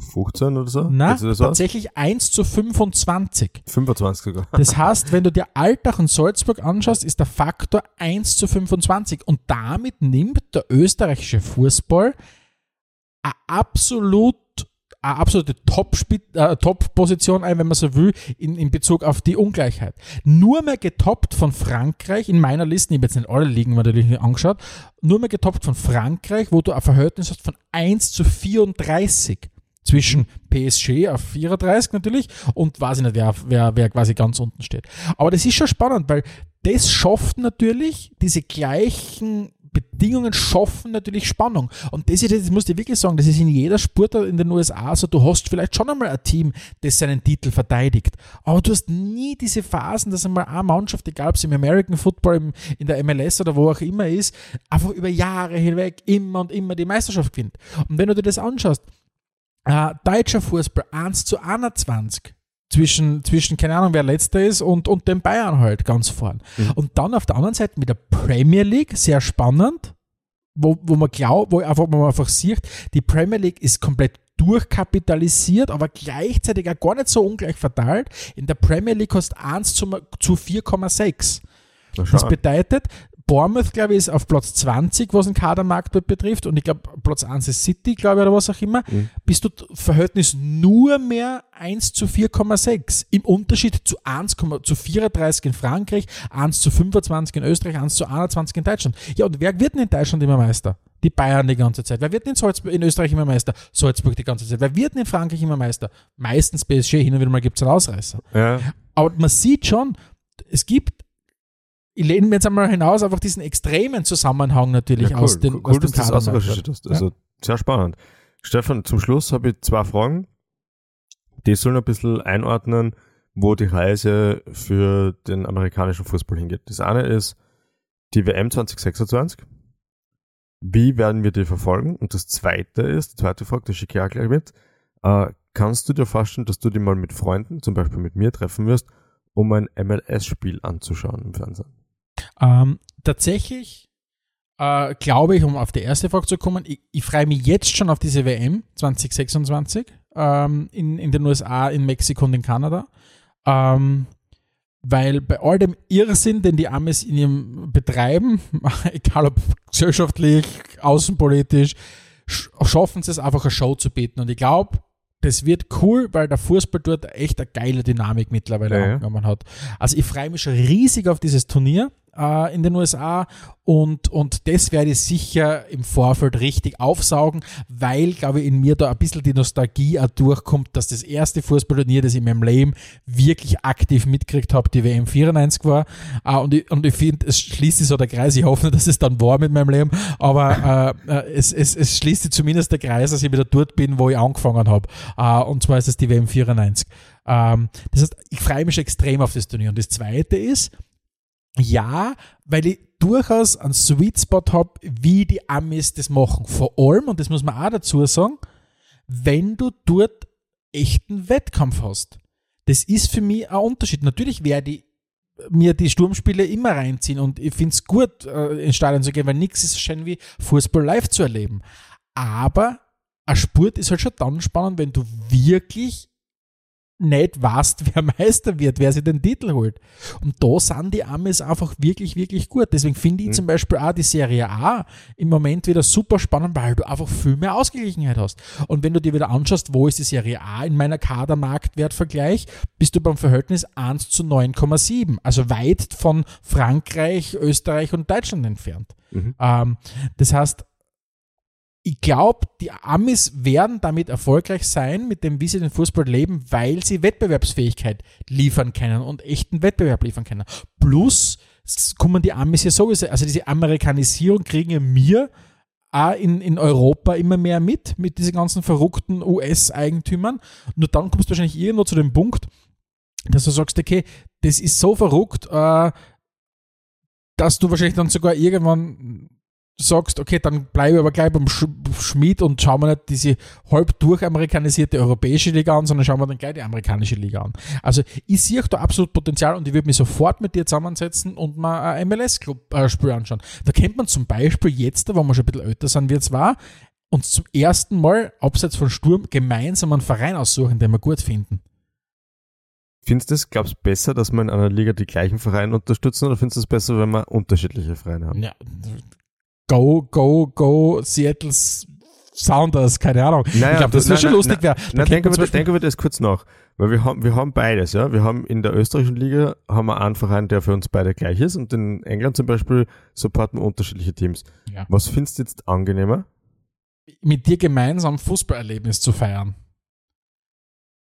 15 oder so? Na, das aus? tatsächlich 1 zu 25. 25 sogar. (laughs) Das heißt, wenn du dir Altach und Salzburg anschaust, ist der Faktor 1 zu 25. Und damit nimmt der österreichische Fußball eine absolut eine absolute äh, Top-Position ein, wenn man so will, in, in Bezug auf die Ungleichheit. Nur mehr getoppt von Frankreich, in meiner Liste, ich habe jetzt nicht alle Ligen natürlich angeschaut, nur mehr getoppt von Frankreich, wo du ein Verhältnis hast von 1 zu 34 zwischen PSG auf 34 natürlich und weiß ich nicht, wer, wer, wer quasi ganz unten steht. Aber das ist schon spannend, weil das schafft natürlich, diese gleichen Bedingungen schaffen natürlich Spannung. Und das, ist, das muss ich wirklich sagen, das ist in jeder Sportart in den USA so, du hast vielleicht schon einmal ein Team, das seinen Titel verteidigt. Aber du hast nie diese Phasen, dass einmal eine Mannschaft, egal ob es im American Football, im, in der MLS oder wo auch immer ist, einfach über Jahre hinweg immer und immer die Meisterschaft gewinnt. Und wenn du dir das anschaust, äh, deutscher Fußball 1 zu 21 zwischen, zwischen, keine Ahnung, wer letzter ist und, und den Bayern halt ganz vorn. Mhm. Und dann auf der anderen Seite mit der Premier League, sehr spannend, wo, wo man glaubt, wo, einfach, wo man einfach sieht, die Premier League ist komplett durchkapitalisiert, aber gleichzeitig auch gar nicht so ungleich verteilt. In der Premier League hast du 1 zu, zu 4,6. Na, schau Das bedeutet, Bournemouth, glaube ich, ist auf Platz 20, was den Kadermarktwert betrifft. Und ich glaube, Platz 1 ist City, glaube ich, oder was auch immer. Mhm. Bist du Verhältnis nur mehr 1 zu 4,6. Im Unterschied zu 1, zu 34 in Frankreich, 1 zu 25 in Österreich, 1 zu 21 in Deutschland. Ja, und wer wird denn in Deutschland immer Meister? Die Bayern die ganze Zeit. Wer wird denn in, Salzburg, in Österreich immer Meister? Salzburg die ganze Zeit. Wer wird denn in Frankreich immer Meister? Meistens PSG, hin und wieder mal gibt es einen Ausreißer. Ja, Aber man sieht schon, es gibt, ich lehne mir jetzt einmal hinaus, einfach diesen extremen Zusammenhang natürlich ja cool. aus den, cool, aus dass dem du das Kadermarkt. ausrecherchiert hast. Also sehr spannend. Stefan, zum Schluss habe ich zwei Fragen. Die sollen ein bisschen einordnen, wo die Reise für den amerikanischen Fußball hingeht. Das eine ist die WM 2026. Wie werden wir die verfolgen? Und das zweite ist, die zweite Frage, die schicke ich auch gleich mit. Äh, kannst du dir vorstellen, dass du die mal mit Freunden, zum Beispiel mit mir, treffen wirst, um ein MLS-Spiel anzuschauen im Fernsehen? Ähm, tatsächlich äh, glaube ich, um auf die erste Frage zu kommen, ich, ich freue mich jetzt schon auf diese WM 2026 ähm, in, in den USA, in Mexiko und in Kanada. Ähm, weil bei all dem Irrsinn, den die Amis in ihrem betreiben, (laughs) egal ob gesellschaftlich, außenpolitisch, sch schaffen sie es einfach eine Show zu bieten. Und ich glaube, das wird cool, weil der Fußball dort echt eine geile Dynamik mittlerweile ja. angenommen hat. Also ich freue mich schon riesig auf dieses Turnier äh, in den USA und, und das werde ich sicher im Vorfeld richtig aufsaugen, weil, glaube ich, in mir da ein bisschen die Nostalgie auch durchkommt, dass das erste Fußballturnier, das ich in meinem Leben wirklich aktiv mitgekriegt habe, die WM 94 war. Äh, und ich, und ich finde, es schließt sich so der Kreis. Ich hoffe nicht, dass es dann war mit meinem Leben, aber äh, äh, es, es, es schließt sich zumindest der Kreis, dass ich wieder dort bin, wo ich angefangen habe. Äh, und zwar ist es die WM 94. Ähm, das heißt, ich freue mich extrem auf das Turnier. Und das Zweite ist, ja, weil ich durchaus einen Sweet Spot habe, wie die Amis das machen. Vor allem, und das muss man auch dazu sagen, wenn du dort echten Wettkampf hast. Das ist für mich ein Unterschied. Natürlich werde ich mir die Sturmspiele immer reinziehen und ich finde es gut, äh, ins Stadion zu gehen, weil nichts ist so schön wie Fußball live zu erleben. Aber ein Sport ist halt schon dann spannend, wenn du wirklich nicht weißt, (laughs) wer Meister wird, wer sich den Titel holt. Und da sind die Amis einfach wirklich, wirklich gut. Deswegen finde ich mhm. zum Beispiel auch die Serie A im Moment wieder super spannend, weil du einfach viel mehr Ausgeglichenheit hast. Und wenn du dir wieder anschaust, wo ist die Serie A in meiner Kadermarktwertvergleich, bist du beim Verhältnis 1 zu 9,7. Also weit von Frankreich, Österreich und Deutschland entfernt. Mhm. Ähm, das heißt, ich glaube, die Amis werden damit erfolgreich sein, mit dem, wie sie den Fußball leben, weil sie Wettbewerbsfähigkeit liefern können und echten Wettbewerb liefern können. Plus kommen die Amis ja sowieso, also diese Amerikanisierung kriegen ja mir auch in, in Europa immer mehr mit, mit diesen ganzen verrückten US-Eigentümern. Nur dann kommst du wahrscheinlich irgendwo zu dem Punkt, dass du sagst, okay, das ist so verrückt, äh, dass du wahrscheinlich dann sogar irgendwann sagst, okay, dann bleibe ich aber gleich beim Sch Schmied und schauen wir nicht diese halb durchamerikanisierte europäische Liga an, sondern schauen wir dann gleich die amerikanische Liga an. Also ich sehe da absolut Potenzial und ich würde mich sofort mit dir zusammensetzen und mal ein MLS-Club-Spiel äh, anschauen. Da kennt man zum Beispiel jetzt, wo wir schon ein bisschen älter sind, wir zwar, uns zum ersten Mal, abseits von Sturm, gemeinsam einen Verein aussuchen, den wir gut finden. Findest du es, glaubst du, besser, dass wir in einer Liga die gleichen Vereine unterstützen oder findest du es besser, wenn wir unterschiedliche Vereine haben? Ja, Go, Go, Go, Seattle Sounders, keine Ahnung. Naja, ich glaube, das wäre schon lustig. Wär. Na, denken, wir, denken wir das kurz nach. Weil wir haben, wir haben beides, ja. Wir haben in der österreichischen Liga haben wir einen Verein, der für uns beide gleich ist und in England zum Beispiel supporten wir unterschiedliche Teams. Ja. Was findest du jetzt angenehmer? Mit dir gemeinsam Fußballerlebnis zu feiern.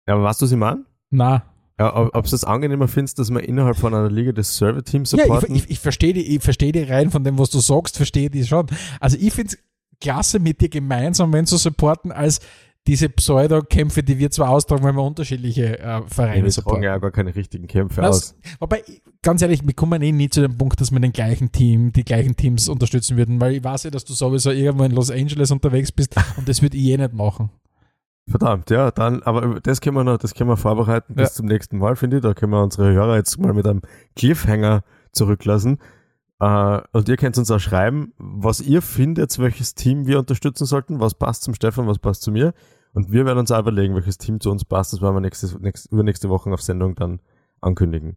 Ja, aber weißt du, was ich meine? Na. Ja, ob du es angenehmer findest, dass man innerhalb von einer Liga das Server-Team supporten? Ja, ich, ich, ich verstehe die, ich verstehe die rein von dem, was du sagst, verstehe die schon. Also ich finde es klasse, mit dir gemeinsam, wenn zu supporten, als diese Pseudo-Kämpfe, die wir zwar austragen, weil wir unterschiedliche äh, Vereine ja, wir supporten. ja gar keine richtigen Kämpfe das, aus. Wobei, ganz ehrlich, wir kommen eh nie zu dem Punkt, dass wir den gleichen Team, die gleichen Teams unterstützen würden, weil ich weiß ja, dass du sowieso irgendwo in Los Angeles unterwegs bist (laughs) und das würde ich eh nicht machen. Verdammt, ja, dann, aber das können wir noch, das können wir vorbereiten bis ja. zum nächsten Mal, finde ich. Da können wir unsere Hörer jetzt mal mit einem Cliffhanger zurücklassen. Uh, und ihr könnt uns auch schreiben, was ihr findet, welches Team wir unterstützen sollten, was passt zum Stefan, was passt zu mir. Und wir werden uns auch überlegen, welches Team zu uns passt. Das werden wir nächste, nächste, übernächste Woche auf Sendung dann ankündigen.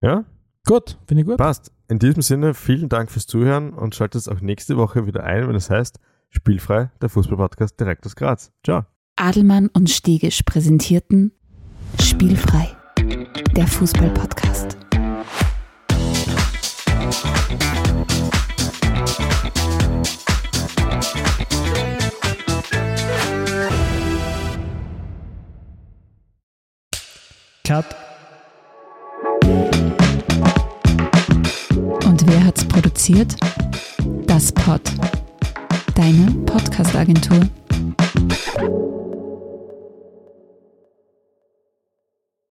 Ja? Gut, finde ich gut. Passt. In diesem Sinne, vielen Dank fürs Zuhören und schaltet auch nächste Woche wieder ein, wenn es heißt, Spielfrei, der Fußballpodcast direkt aus Graz. Ciao. Adelmann und Stegisch präsentierten Spielfrei, der Fußball-Podcast. Cut. Und wer hat's produziert? Das Pod. Deine Podcast-Agentur. you